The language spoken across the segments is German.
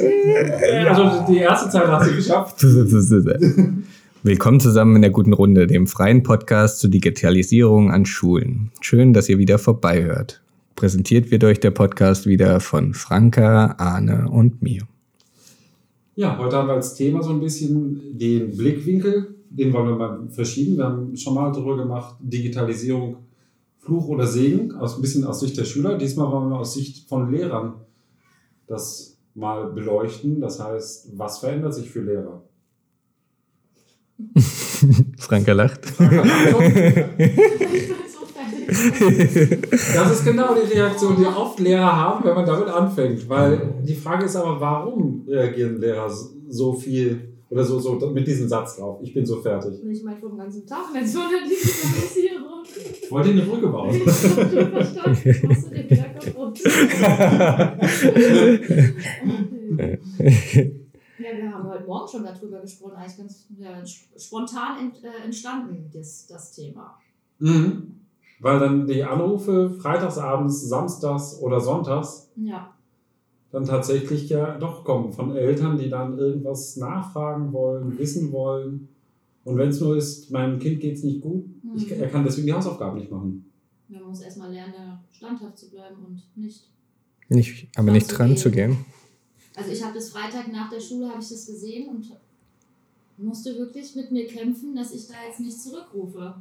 Also die erste Zeit hast du geschafft. Willkommen zusammen in der guten Runde, dem freien Podcast zur Digitalisierung an Schulen. Schön, dass ihr wieder vorbeihört. Präsentiert wird euch der Podcast wieder von Franka, Arne und mir. Ja, heute haben wir als Thema so ein bisschen den Blickwinkel, den wollen wir mal verschieben. Wir haben schon mal darüber gemacht, Digitalisierung, Fluch oder Segen, aus, ein bisschen aus Sicht der Schüler. Diesmal wollen wir aus Sicht von Lehrern das mal beleuchten. Das heißt, was verändert sich für Lehrer? Franka lacht. Das ist genau die Reaktion, die oft Lehrer haben, wenn man damit anfängt. Weil die Frage ist aber, warum reagieren Lehrer so viel oder so, so mit diesem Satz drauf? Ich bin so fertig. Ich meine, vom ganzen Tag, wenn so eine Digitalisierung. Ich wollte eine Brücke bauen. Ich hab schon verstanden. Ich musste den wieder kaputt. Ja, wir haben heute Morgen schon darüber gesprochen, eigentlich ganz ja, spontan ent, äh, entstanden, das, das Thema. Mhm. Weil dann die Anrufe freitagsabends, samstags oder sonntags Ja, dann tatsächlich ja doch kommen von Eltern, die dann irgendwas nachfragen wollen, wissen wollen. Und wenn es nur ist, meinem Kind geht es nicht gut, ich, Mhm. er kann deswegen die Hausaufgaben nicht machen. man muss erstmal lernen, standhaft zu bleiben und nicht. Nicht, aber nicht dran zu gehen. Also ich habe das Freitag nach der Schule, habe ich das gesehen und musste wirklich mit mir kämpfen, dass ich da jetzt nicht zurückrufe.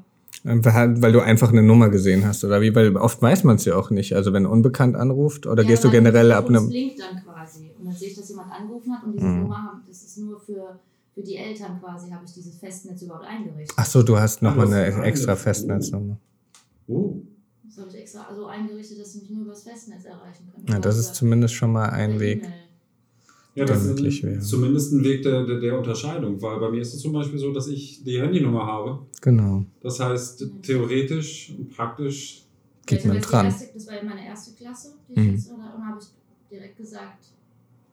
Weil weil du einfach eine Nummer gesehen hast, oder wie? Weil oft weiß man es ja auch nicht. Also wenn unbekannt anruft, oder Ja, gehst du generell das ab einem. blinkt dann quasi. Und dann sehe ich, dass jemand angerufen hat und diese Mhm. Nummer, haben, das ist nur für, für die Eltern quasi, habe ich dieses Festnetz überhaupt eingerichtet. Ach so, du hast nochmal hast eine extra Festnetznummer. Oh. Das habe ich extra so eingerichtet, dass sie mich nur über das Festnetz erreichen können. Ja, das ist zumindest schon mal ein Weg. E-Mail. Ja, das möglich wäre. zumindest ein Weg der, der, der Unterscheidung, weil bei mir ist es zum Beispiel so, dass ich die Handynummer habe. Genau. Das heißt, theoretisch und praktisch Geht man das war dran. Erste, das war ja meine erste Klasse, die ich Mhm. jetzt, und dann habe ich direkt gesagt,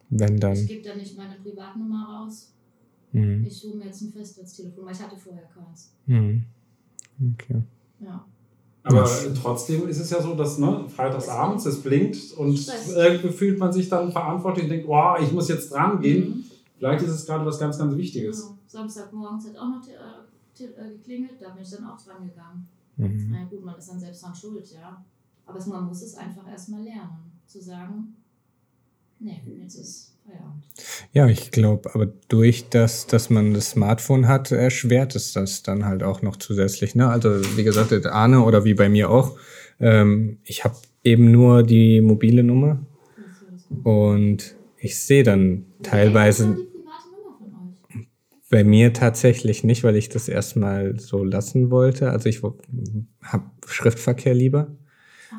Wenn ich dann. gebe da nicht meine Privatnummer raus. Mhm. Ich hole mir jetzt ein Festnetztelefon, weil ich hatte vorher keins. Mhm. Okay. Ja. Aber Ja. trotzdem ist es ja so, dass ne, freitagsabends es blinkt und irgendwie fühlt man sich dann verantwortlich und denkt, oh, ich muss jetzt dran gehen. Mhm. Vielleicht ist es gerade was ganz, ganz Wichtiges. Genau. Samstagmorgens hat auch noch äh, äh, geklingelt, da bin ich dann auch dran gegangen. Mhm. Na ja, gut, man ist dann selbst dran schuld, ja. Aber es, man muss es einfach erstmal lernen, zu sagen, nee, jetzt ist. Ja, ich glaube, aber durch das, dass man das Smartphone hat, erschwert es das dann halt auch noch zusätzlich. Ne? Also wie gesagt, Arne oder wie bei mir auch, ähm, ich habe eben nur die mobile Nummer und ich sehe dann teilweise bei mir tatsächlich nicht, weil ich das erstmal so lassen wollte. Also ich habe Schriftverkehr lieber.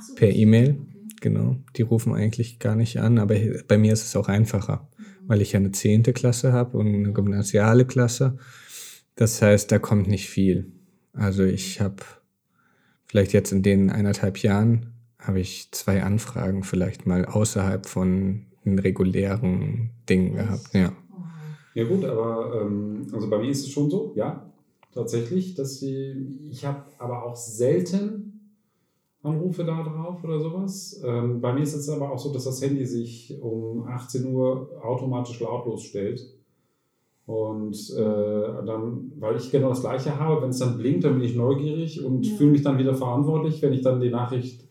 So, Per E-Mail. okay. Genau, die rufen eigentlich gar nicht an, aber bei mir ist es auch einfacher, weil ich ja eine zehnte Klasse habe und eine gymnasiale Klasse. Das heißt, da kommt nicht viel. Also ich habe vielleicht jetzt in den eineinhalb Jahren habe ich zwei Anfragen vielleicht mal außerhalb von den regulären Dingen gehabt. Ja. Ja gut, aber ähm, also bei mir ist es schon so, ja, tatsächlich, dass die, ich habe aber auch selten Anrufe da drauf oder sowas. Ähm, bei mir ist es aber auch so, dass das Handy sich um 18 Uhr automatisch lautlos stellt. Und äh, dann, weil ich genau das Gleiche habe, wenn es dann blinkt, dann bin ich neugierig und Ja. fühle mich dann wieder verantwortlich, wenn ich dann die Nachricht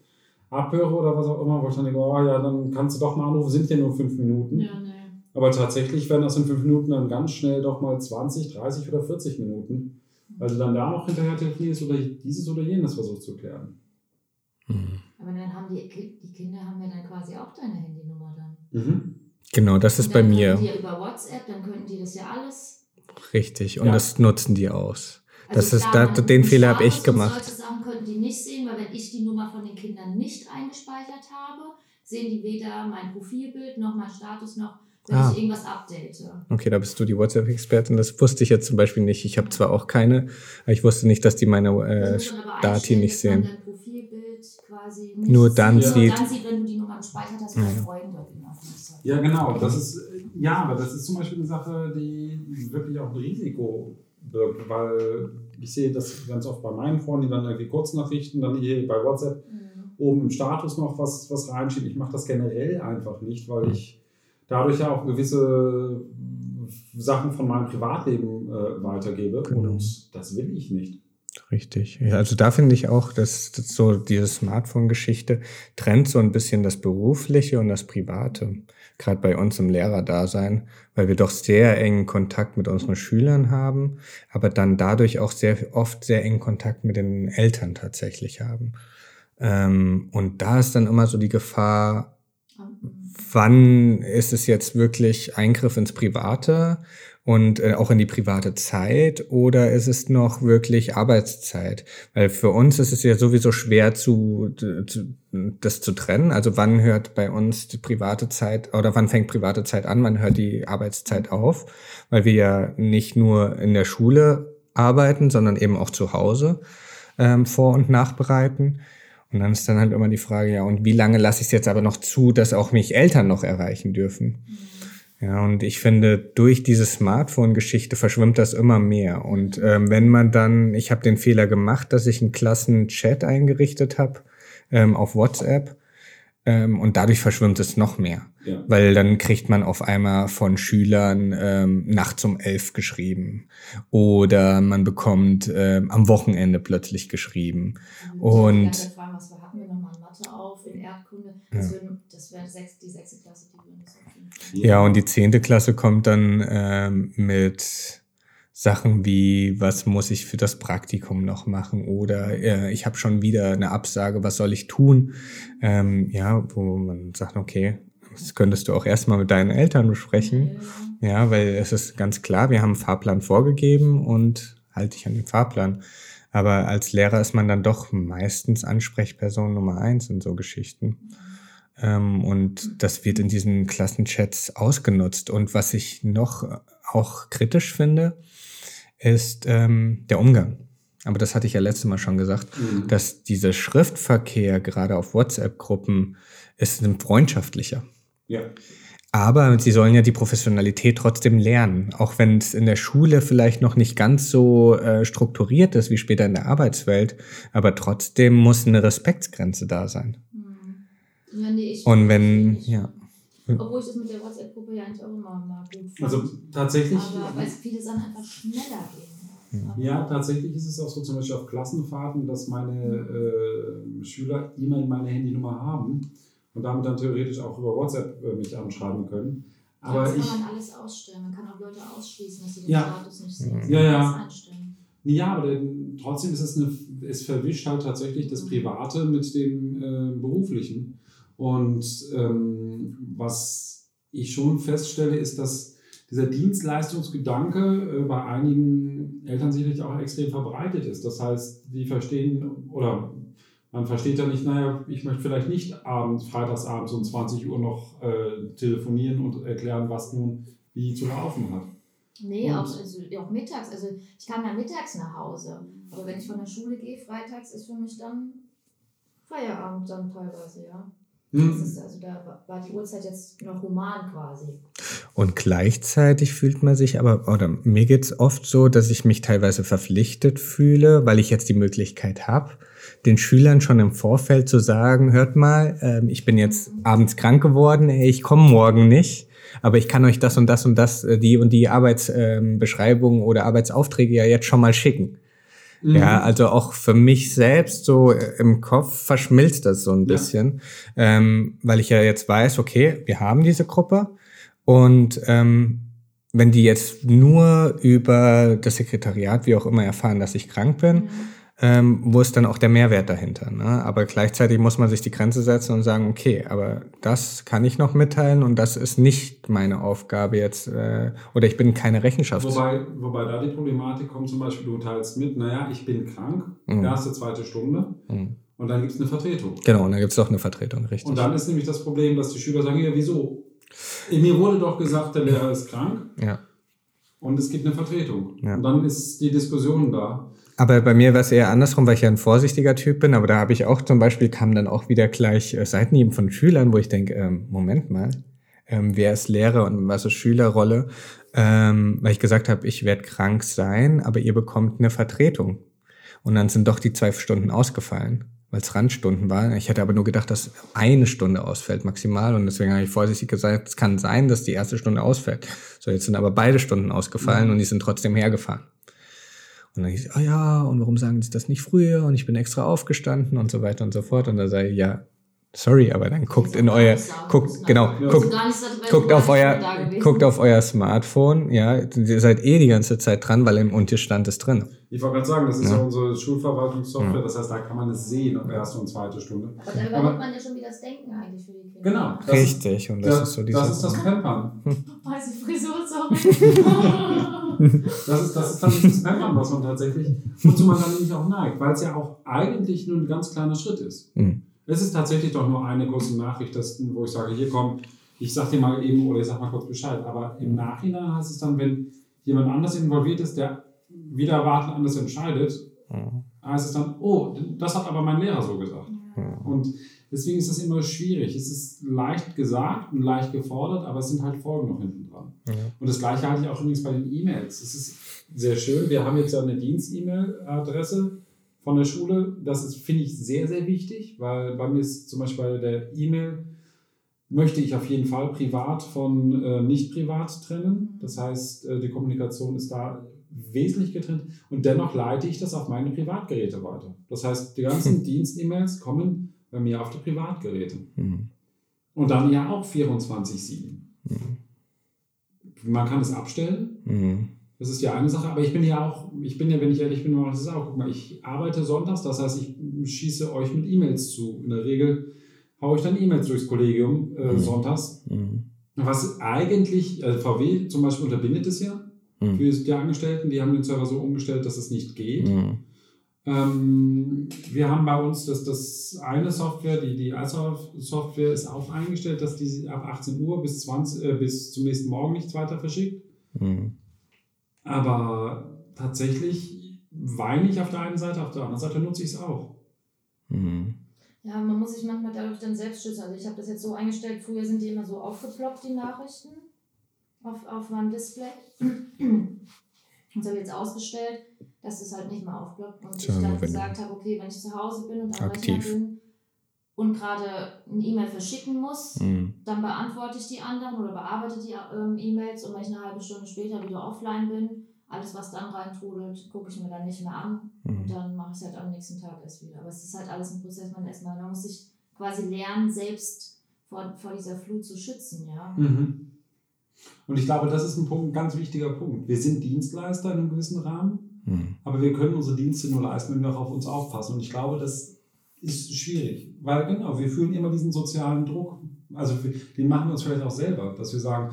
abhöre oder was auch immer, wo ich dann denke, oh ja, dann kannst du doch mal anrufen, sind ja nur fünf Minuten. Ja, nee. Aber tatsächlich werden das in fünf Minuten dann ganz schnell doch mal 20, 30 oder 40 Minuten, weil du dann da noch hinterher telefonierst oder dieses oder jenes versuchst zu klären. Mhm. Aber dann haben die, die Kinder haben ja dann quasi auch deine Handynummer dann. Mhm. Genau, das ist bei dann mir Die über WhatsApp, dann könnten die das ja alles. richtig. Und Ja. das nutzen die aus. Also Das ist- klar, da- den Fehler hab ich gemacht. Solche Sachen könnten die nicht sehen, weil wenn ich die Nummer von den Kindern nicht eingespeichert habe, sehen die weder mein Profilbild noch mein Status noch, wenn Ah. ich irgendwas update. Okay, da bist du die WhatsApp-Expertin. Das wusste ich jetzt zum Beispiel nicht. Ich habe zwar auch keine, aber ich wusste nicht, dass die meine äh, Dati nicht dass man sehen. Quasi nicht Nur dann sieht. sieht- Nur dann sieht, wenn du die Nummer gespeichert hast, bei Ja. Freunden in. Ja, genau. Das ist, ja, aber das ist zum Beispiel eine Sache, die wirklich auch ein Risiko birgt, weil ich sehe das ganz oft bei meinen Freunden, die dann irgendwie Kurznachrichten, dann hier bei WhatsApp Mhm. oben im Status noch was, was reinschieben. Ich mache das generell einfach nicht, weil ich dadurch ja auch gewisse Sachen von meinem Privatleben äh, weitergebe. Genau. Und das will ich nicht. Richtig. Ja, also da finde ich auch, dass, dass so diese Smartphone-Geschichte trennt so ein bisschen das Berufliche und das Private. Gerade bei uns im Lehrerdasein, weil wir doch sehr engen Kontakt mit unseren Schülern haben, aber dann dadurch auch sehr oft sehr engen Kontakt mit den Eltern tatsächlich haben. Ähm, und da ist dann immer so die Gefahr, wann ist es jetzt wirklich Eingriff ins Private und äh, auch in die private Zeit oder ist es noch wirklich Arbeitszeit? Weil für uns ist es ja sowieso schwer zu, zu das zu trennen. Also wann hört bei uns die private Zeit oder wann fängt private Zeit an, wann hört die Arbeitszeit auf? Weil wir ja nicht nur in der Schule arbeiten, sondern eben auch zu Hause ähm, vor- und nachbereiten. Und dann ist dann halt immer die Frage, ja, und wie lange lasse ich es jetzt aber noch zu, dass auch mich Eltern noch erreichen dürfen? Ja, und ich finde, durch diese Smartphone-Geschichte verschwimmt das immer mehr. Und ähm, wenn man dann, ich habe den Fehler gemacht, dass ich einen Klassenchat eingerichtet habe ähm, auf WhatsApp ähm, und dadurch verschwimmt es noch mehr. Ja. Weil dann kriegt man auf einmal von Schülern ähm, nachts um elf geschrieben oder man bekommt ähm, am Wochenende plötzlich geschrieben. Und- Ich fragen, was wir hatten wir nochmal Mathe auf, in Erdkunde. Das, würden- das wäre sechs, die sechste Klasse, die würden das aufnehmen. Ja, und die zehnte Klasse kommt dann ähm, mit Sachen wie, was muss ich für das Praktikum noch machen oder äh, ich habe schon wieder eine Absage, was soll ich tun? Ähm, ja, wo man sagt, okay, das könntest du auch erstmal mit deinen Eltern besprechen. Ja, weil es ist ganz klar, wir haben einen Fahrplan vorgegeben und halte dich an den Fahrplan. Aber als Lehrer ist man dann doch meistens Ansprechperson Nummer eins in so Geschichten. Ähm, und das wird in diesen Klassenchats ausgenutzt. Und was ich noch auch kritisch finde, ist ähm, der Umgang. Aber das hatte ich ja letztes Mal schon gesagt, Mhm. dass dieser Schriftverkehr gerade auf WhatsApp-Gruppen ist ein freundschaftlicher. Ja. Aber sie sollen ja die Professionalität trotzdem lernen, auch wenn es in der Schule vielleicht noch nicht ganz so äh, strukturiert ist wie später in der Arbeitswelt. Aber trotzdem muss eine Respektsgrenze da sein. Ja, nee, ich Und wenn, ich- ja, Obwohl ich das mit der WhatsApp-Gruppe ja eigentlich auch immer mal gut fand. Also tatsächlich. aber weil es viele Sachen einfach schneller gehen. Aber- Ja, tatsächlich ist es auch so, zum Beispiel auf Klassenfahrten, dass meine äh, Schüler immer meine Handynummer haben und damit dann theoretisch auch über WhatsApp äh, mich anschreiben können. Aber das ich, kann man alles ausstellen. Man kann auch Leute ausschließen, dass sie den Ja. Status nicht sehen. Ja, ja. Das einstellen. ja, aber denn, trotzdem ist es eine, es verwischt halt tatsächlich das Private mit dem äh, Beruflichen. Und ähm, was ich schon feststelle, ist, dass dieser Dienstleistungsgedanke äh, bei einigen Eltern sicherlich auch extrem verbreitet ist. Das heißt, die verstehen oder man versteht ja nicht, naja, ich möchte vielleicht nicht abends, freitagsabends um 20 Uhr noch äh, telefonieren und erklären, was nun wie zu laufen hat. Nee, Und- auch, also, auch mittags. Also ich kam ja mittags nach Hause. Aber wenn ich von der Schule gehe, freitags ist für mich dann Feierabend dann teilweise, ja. Hm. ist, also da war- die Uhrzeit jetzt noch human quasi. Und gleichzeitig fühlt man sich aber, oder mir geht's oft so, dass ich mich teilweise verpflichtet fühle, weil ich jetzt die Möglichkeit habe, den Schülern schon im Vorfeld zu sagen, hört mal, ähm, ich bin jetzt abends krank geworden, ich komme morgen nicht, aber ich kann euch das und das und das, äh, die und die Arbeitsbeschreibungen oder Arbeitsaufträge ja jetzt schon mal schicken. Mhm. Ja, also auch für mich selbst so äh, im Kopf verschmilzt das so ein Ja. bisschen, ähm, weil ich ja jetzt weiß, okay, wir haben diese Gruppe und ähm, wenn die jetzt nur über das Sekretariat, wie auch immer, erfahren, dass ich krank bin, ähm, wo ist dann auch der Mehrwert dahinter? Ne? Aber gleichzeitig muss man sich die Grenze setzen und sagen, okay, aber das kann ich noch mitteilen und das ist nicht meine Aufgabe jetzt äh, oder ich bin keine Rechenschaft. Wobei, wobei da die Problematik kommt, zum Beispiel, du teilst mit, naja, ich bin krank, Mhm. erste, zweite Stunde, Mhm. und dann gibt es eine Vertretung. Genau, und dann gibt's doch eine Vertretung, richtig. Und dann ist nämlich das Problem, dass die Schüler sagen, ja, wieso? Mir wurde doch gesagt, der Lehrer ist krank ja. und es gibt eine Vertretung. Ja. Und dann ist die Diskussion da. Aber bei mir war es eher andersrum, weil ich ja ein vorsichtiger Typ bin. Aber da habe ich auch zum Beispiel, kam dann auch wieder gleich äh, Seitenhieben von Schülern, wo ich denke, ähm, Moment mal, ähm, wer ist Lehrer und was ist Schülerrolle? Ähm, weil ich gesagt habe, ich werde krank sein, aber ihr bekommt eine Vertretung. Und dann sind doch die zwei Stunden ausgefallen. weil es Randstunden waren. Ich hätte aber nur gedacht, dass eine Stunde ausfällt maximal und deswegen habe ich vorsichtig gesagt, es kann sein, dass die erste Stunde ausfällt. So, jetzt sind aber beide Stunden ausgefallen mhm. und die sind trotzdem hergefahren. Und dann hieß, ah oh ja, und warum sagen sie das nicht früher? Und ich bin extra aufgestanden und so weiter und so fort. Und da sage ich, ja, sorry, aber dann guckt in euer, guckt, genau, guckt, guckt auf euer, guckt auf euer Smartphone, ja, ihr seid eh die ganze Zeit dran, weil im Unterstand ist drin. Ich wollte gerade sagen, das ist ja, ja unsere Schulverwaltungssoftware, ja. das heißt, da kann man es sehen, ob erste und zweite Stunde. Aber da übernimmt man ja schon wieder das Denken eigentlich für die Kinder. Genau. Richtig, und das, das ist so dieses... Das ist das Pampern. Weiße Frisur, sorry. das ist, das ist das Pampern, was man tatsächlich, wozu man dann nämlich auch neigt, weil es ja auch eigentlich nur ein ganz kleiner Schritt ist. Mhm. Es ist tatsächlich doch nur eine kurze Nachricht, dass, wo ich sage, hier komm, ich sag dir mal eben oder ich sag mal kurz Bescheid. Aber im Nachhinein heißt es dann, wenn jemand anders involviert ist, der wieder erwarten anders entscheidet, mhm. heißt es dann, oh, das hat aber mein Lehrer so gesagt. Mhm. Und deswegen ist das immer schwierig. Es ist leicht gesagt und leicht gefordert, aber es sind halt Folgen noch hinten dran. Mhm. Und das gleiche halte ich auch übrigens bei den E-Mails. Es ist sehr schön. Wir haben jetzt ja eine Dienst-E-Mail-Adresse von der Schule. Das ist, finde ich, sehr, sehr wichtig, weil bei mir ist zum Beispiel bei der E-Mail, möchte ich auf jeden Fall privat von äh, nicht privat trennen. Das heißt, äh, die Kommunikation ist da wesentlich getrennt und dennoch leite ich das auf meine Privatgeräte weiter. Das heißt, die ganzen Dienst-E-Mails kommen bei mir auf die Privatgeräte. Mhm. Und dann ja auch 24-7. Mhm. Man kann es abstellen. Mhm. Das ist ja eine Sache, aber ich bin ja auch, ich bin ja, wenn ich ehrlich bin, das ist auch, guck mal, ich arbeite sonntags, das heißt, ich schieße euch mit E-Mails zu. In der Regel haue ich dann E-Mails durchs Kollegium äh, mhm. sonntags. Mhm. Was eigentlich, also VW zum Beispiel unterbindet es ja mhm. für die Angestellten, die haben den Server so umgestellt, dass es nicht geht. Mhm. Ähm, wir haben bei uns das, das eine Software, die, die iSoft-Software ist auch eingestellt, dass die ab 18 Uhr bis, 20, äh, bis zum nächsten Morgen nichts weiter verschickt. Aber tatsächlich weine ich auf der einen Seite, auf der anderen Seite nutze ich es auch. Mhm. Ja, man muss sich manchmal dadurch dann selbst schützen. Also ich habe das jetzt so eingestellt, früher sind die immer so aufgeploppt, die Nachrichten, auf, auf meinem Display. Das habe ich jetzt ausgestellt, dass es halt nicht mehr aufploppt. Und ich dann gesagt habe, okay, wenn ich zu Hause bin und am Rechner bin und gerade eine E-Mail verschicken muss, mhm. dann beantworte ich die anderen oder bearbeite die ähm, E-Mails und wenn ich eine halbe Stunde später wieder offline bin, alles, was dann reintrudelt, gucke ich mir dann nicht mehr an mhm. und dann mache ich es halt am nächsten Tag erst wieder. Aber es ist halt alles ein Prozess, man erstmal, man muss sich quasi lernen, selbst vor, vor dieser Flut zu schützen, ja. Mhm. Und ich glaube, das ist ein Punkt, ein ganz wichtiger Punkt. Wir sind Dienstleister in einem gewissen Rahmen, mhm. aber wir können unsere Dienste nur leisten, wenn wir auch auf uns aufpassen. Und ich glaube, das ist schwierig, weil genau, wir fühlen immer diesen sozialen Druck. Also den machen wir uns vielleicht auch selber, dass wir sagen,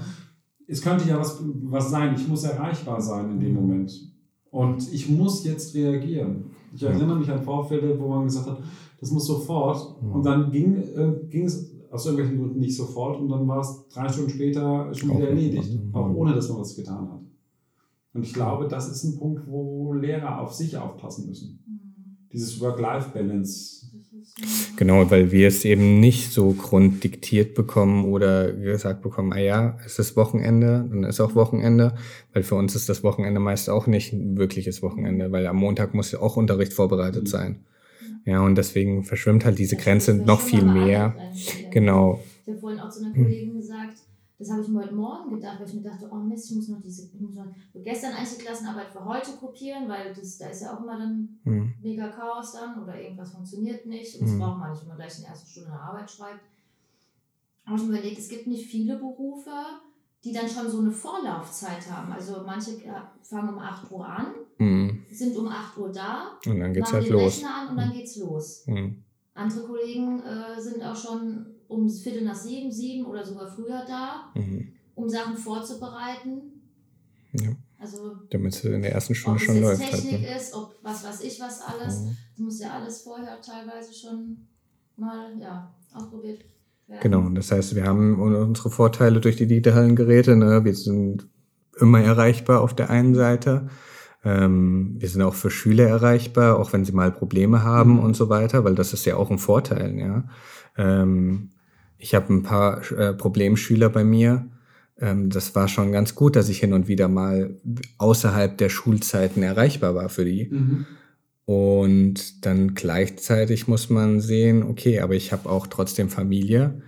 es könnte ja was, was sein, ich muss erreichbar sein in dem mhm. Moment. Und ich muss jetzt reagieren. Ich erinnere mich an Vorfälle, wo man gesagt hat, das muss sofort. Mhm. Und dann ging, äh, ging es aus irgendwelchen Gründen nicht sofort und dann war es drei Stunden später schon wieder erledigt. Auch ohne, dass man was getan hat. Und ich glaube, das ist ein Punkt, wo Lehrer auf sich aufpassen müssen. Mhm. Dieses Work-Life-Balance Genau, weil wir es eben nicht so grunddiktiert bekommen oder gesagt bekommen, ah ja, es ist Wochenende, dann ist auch Wochenende, weil für uns ist das Wochenende meist auch nicht ein wirkliches Wochenende, weil am Montag muss ja auch Unterricht vorbereitet sein. Ja, und deswegen verschwimmt halt diese Grenze noch viel mehr. Genau. Ich habe vorhin auch zu einer Kollegin gesagt, das habe ich mir heute Morgen gedacht, weil ich mir dachte, oh Mist, ich muss noch diese, ich muss noch gestern eigentlich die Klassenarbeit für heute kopieren, weil das, da ist ja auch immer dann mhm. mega Chaos dann oder irgendwas funktioniert nicht und das mhm. braucht man nicht, wenn man gleich in der ersten Stunde eine Arbeit schreibt. Habe ich mir überlegt, es gibt nicht viele Berufe, die dann schon so eine Vorlaufzeit haben. Also manche fangen um 8 Uhr an, mhm. sind um 8 Uhr da, und dann geht's halt los. Rechner an und dann mhm. geht's los. Mhm. Andere Kollegen äh, sind auch schon um Viertel nach sieben, sieben oder sogar früher da, mhm. um Sachen vorzubereiten. Ja. Also, Damit es in der ersten Stunde schon läuft. Ob es Technik halt, ne? ist, ob was weiß ich was alles. Mhm. Das muss ja alles vorher teilweise schon mal ja, ausprobiert werden. Genau, das heißt, wir haben unsere Vorteile durch die digitalen Geräte. Ne? Wir sind immer erreichbar auf der einen Seite. Ähm, wir sind auch für Schüler erreichbar, auch wenn sie mal Probleme haben mhm. und so weiter, weil das ist ja auch ein Vorteil. Ja? Ähm, ich habe ein paar äh, Problemschüler bei mir. Ähm, das war schon ganz gut, dass ich hin und wieder mal außerhalb der Schulzeiten erreichbar war für die. Mhm. Und dann gleichzeitig muss man sehen, okay, aber ich habe auch trotzdem Familie.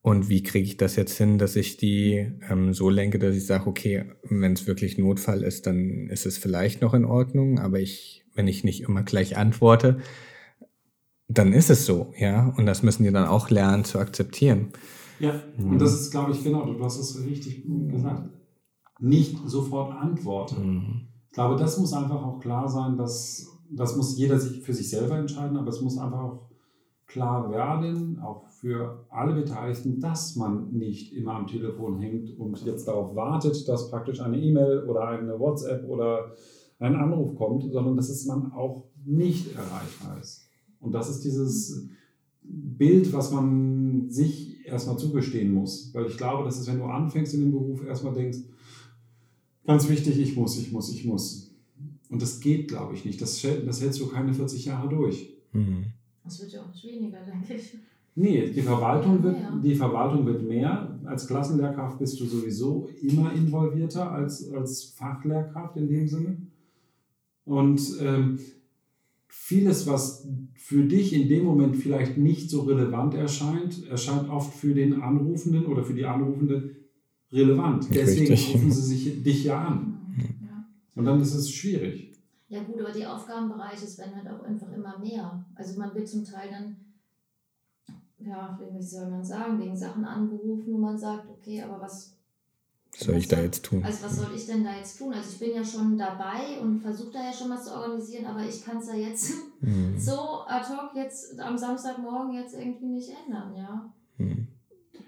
Und wie kriege ich das jetzt hin, dass ich die ähm, so lenke, dass ich sage, okay, wenn es wirklich Notfall ist, dann ist es vielleicht noch in Ordnung, aber ich, wenn ich nicht immer gleich antworte, dann ist es so, ja. Und das müssen die dann auch lernen zu akzeptieren. Ja, und das ist, glaube ich, genau, du hast es richtig gesagt. Nicht sofort antworten. Mhm. Ich glaube, das muss einfach auch klar sein, dass das muss jeder sich für sich selber entscheiden, aber es muss einfach auch klar werden, auch für alle Beteiligten, dass man nicht immer am Telefon hängt und jetzt darauf wartet, dass praktisch eine E-Mail oder eine WhatsApp oder ein Anruf kommt, sondern dass es man auch nicht erreichbar ist. Und das ist dieses Bild, was man sich erstmal zugestehen muss. Weil ich glaube, dass es, wenn du anfängst in dem Beruf, erstmal denkst, ganz wichtig, ich muss, ich muss, ich muss. Und das geht, glaube ich, nicht. Das, das hältst du keine 40 Jahre durch. Mhm. Das wird ja auch nicht weniger, denke ich. Nee, die Verwaltung, wird, die Verwaltung wird mehr. Als Klassenlehrkraft bist du sowieso immer involvierter als, als Fachlehrkraft in dem Sinne. Und ähm, vieles, was für dich in dem Moment vielleicht nicht so relevant erscheint, erscheint oft für den Anrufenden oder für die Anrufende relevant. Deswegen Richtig. rufen sie sich dich ja an. Ja. Und dann ist es schwierig. Ja gut, aber die Aufgabenbereiche werden halt auch einfach immer mehr. Also man wird zum Teil dann, ja, wie soll man sagen, wegen Sachen angerufen, wo man sagt, okay, aber was was soll ich da jetzt tun? Also was soll ich denn da jetzt tun? Also ich bin ja schon dabei und versuche da ja schon was zu organisieren, aber ich kann es ja jetzt mhm. so ad hoc jetzt am Samstagmorgen jetzt irgendwie nicht ändern, ja. Mhm.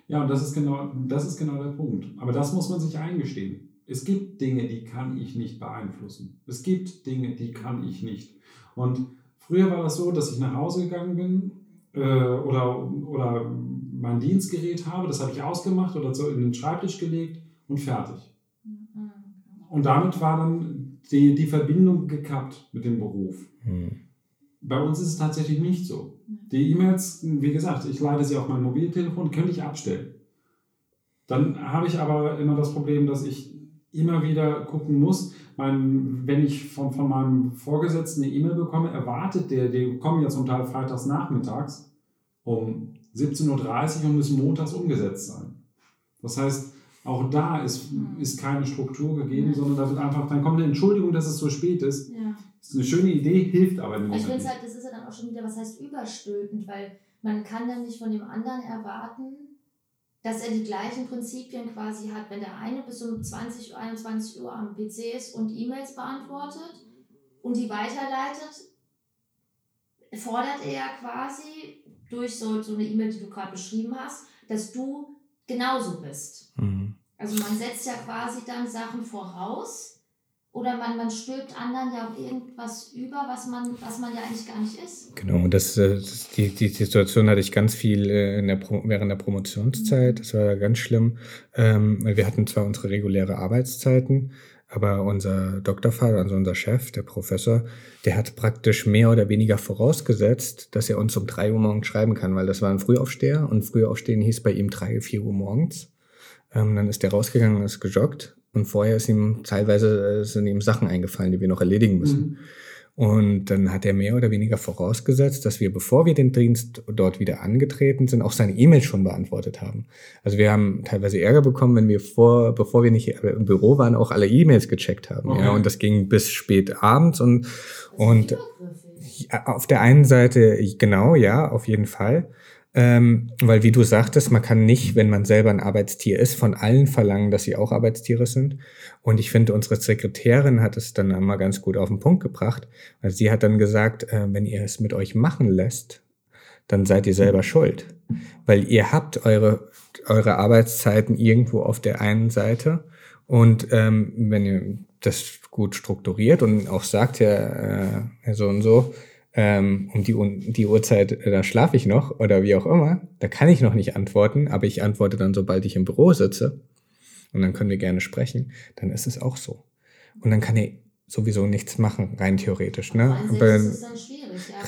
Ja, und das ist genau, das ist genau der Punkt. Aber das muss man sich eingestehen. Es gibt Dinge, die kann ich nicht beeinflussen. Es gibt Dinge, die kann ich nicht. Und früher war das so, dass ich nach Hause gegangen bin äh, oder, oder mein Dienstgerät habe, das habe ich ausgemacht oder so in den Schreibtisch gelegt und fertig. Und damit war dann die, die Verbindung gekappt mit dem Beruf. Mhm. Bei uns ist es tatsächlich nicht so. Die E-Mails, wie gesagt, ich leite sie auf mein Mobiltelefon, könnte ich abstellen. Dann habe ich aber immer das Problem, dass ich immer wieder gucken muss, mein, wenn ich von, von meinem Vorgesetzten eine E-Mail bekomme, erwartet der, die kommen ja zum Teil freitags nachmittags um 17.30 Uhr und müssen montags umgesetzt sein. Das heißt, auch da ist, mhm. ist keine Struktur gegeben, ja. sondern da wird einfach, dann kommt eine Entschuldigung, dass es so spät ist. Ja. Das ist eine schöne Idee, hilft aber nicht. Ich finde halt, das ist ja dann auch schon wieder, was heißt überstülpend, weil man kann dann nicht von dem anderen erwarten, dass er die gleichen Prinzipien quasi hat, wenn der eine bis um 20, 21 Uhr am PC ist und E-Mails beantwortet und die weiterleitet, fordert er quasi durch so, so eine E-Mail, die du gerade beschrieben hast, dass du genauso bist. Mhm. Also man setzt ja quasi dann Sachen voraus oder man, man stülpt anderen ja auch irgendwas über, was man, was man ja eigentlich gar nicht ist. Genau, das, äh, das die, die Situation hatte ich ganz viel äh, in der Pro, während der Promotionszeit. Das war ganz schlimm. Ähm, wir hatten zwar unsere reguläre Arbeitszeiten, aber unser Doktorvater, also unser Chef, der Professor, der hat praktisch mehr oder weniger vorausgesetzt, dass er uns um drei Uhr morgens schreiben kann, weil das war ein Frühaufsteher und Frühaufstehen hieß bei ihm drei, vier Uhr morgens. Ähm, dann ist er rausgegangen und ist gejoggt und vorher ist ihm teilweise äh, sind ihm Sachen eingefallen, die wir noch erledigen müssen. Mhm. Und dann hat er mehr oder weniger vorausgesetzt, dass wir, bevor wir den Dienst dort wieder angetreten sind, auch seine E-Mails schon beantwortet haben. Also wir haben teilweise Ärger bekommen, wenn wir vor, bevor wir nicht im Büro waren, auch alle E-Mails gecheckt haben. Okay. Ja, und das ging bis spät abends und, und auf der einen Seite, genau, ja, auf jeden Fall. Ähm, weil wie du sagtest, man kann nicht, wenn man selber ein Arbeitstier ist, von allen verlangen, dass sie auch Arbeitstiere sind. Und ich finde, unsere Sekretärin hat es dann einmal ganz gut auf den Punkt gebracht, weil sie hat dann gesagt, äh, wenn ihr es mit euch machen lässt, dann seid ihr selber schuld. Weil ihr habt eure, eure Arbeitszeiten irgendwo auf der einen Seite und ähm, wenn ihr das gut strukturiert und auch sagt, ja, äh, so und so, ähm, um die, die Uhrzeit, äh, da schlafe ich noch oder wie auch immer, da kann ich noch nicht antworten, aber ich antworte dann, sobald ich im Büro sitze und dann können wir gerne sprechen, dann ist es auch so. Und dann kann er sowieso nichts machen, rein theoretisch. Ne? Aber, ja,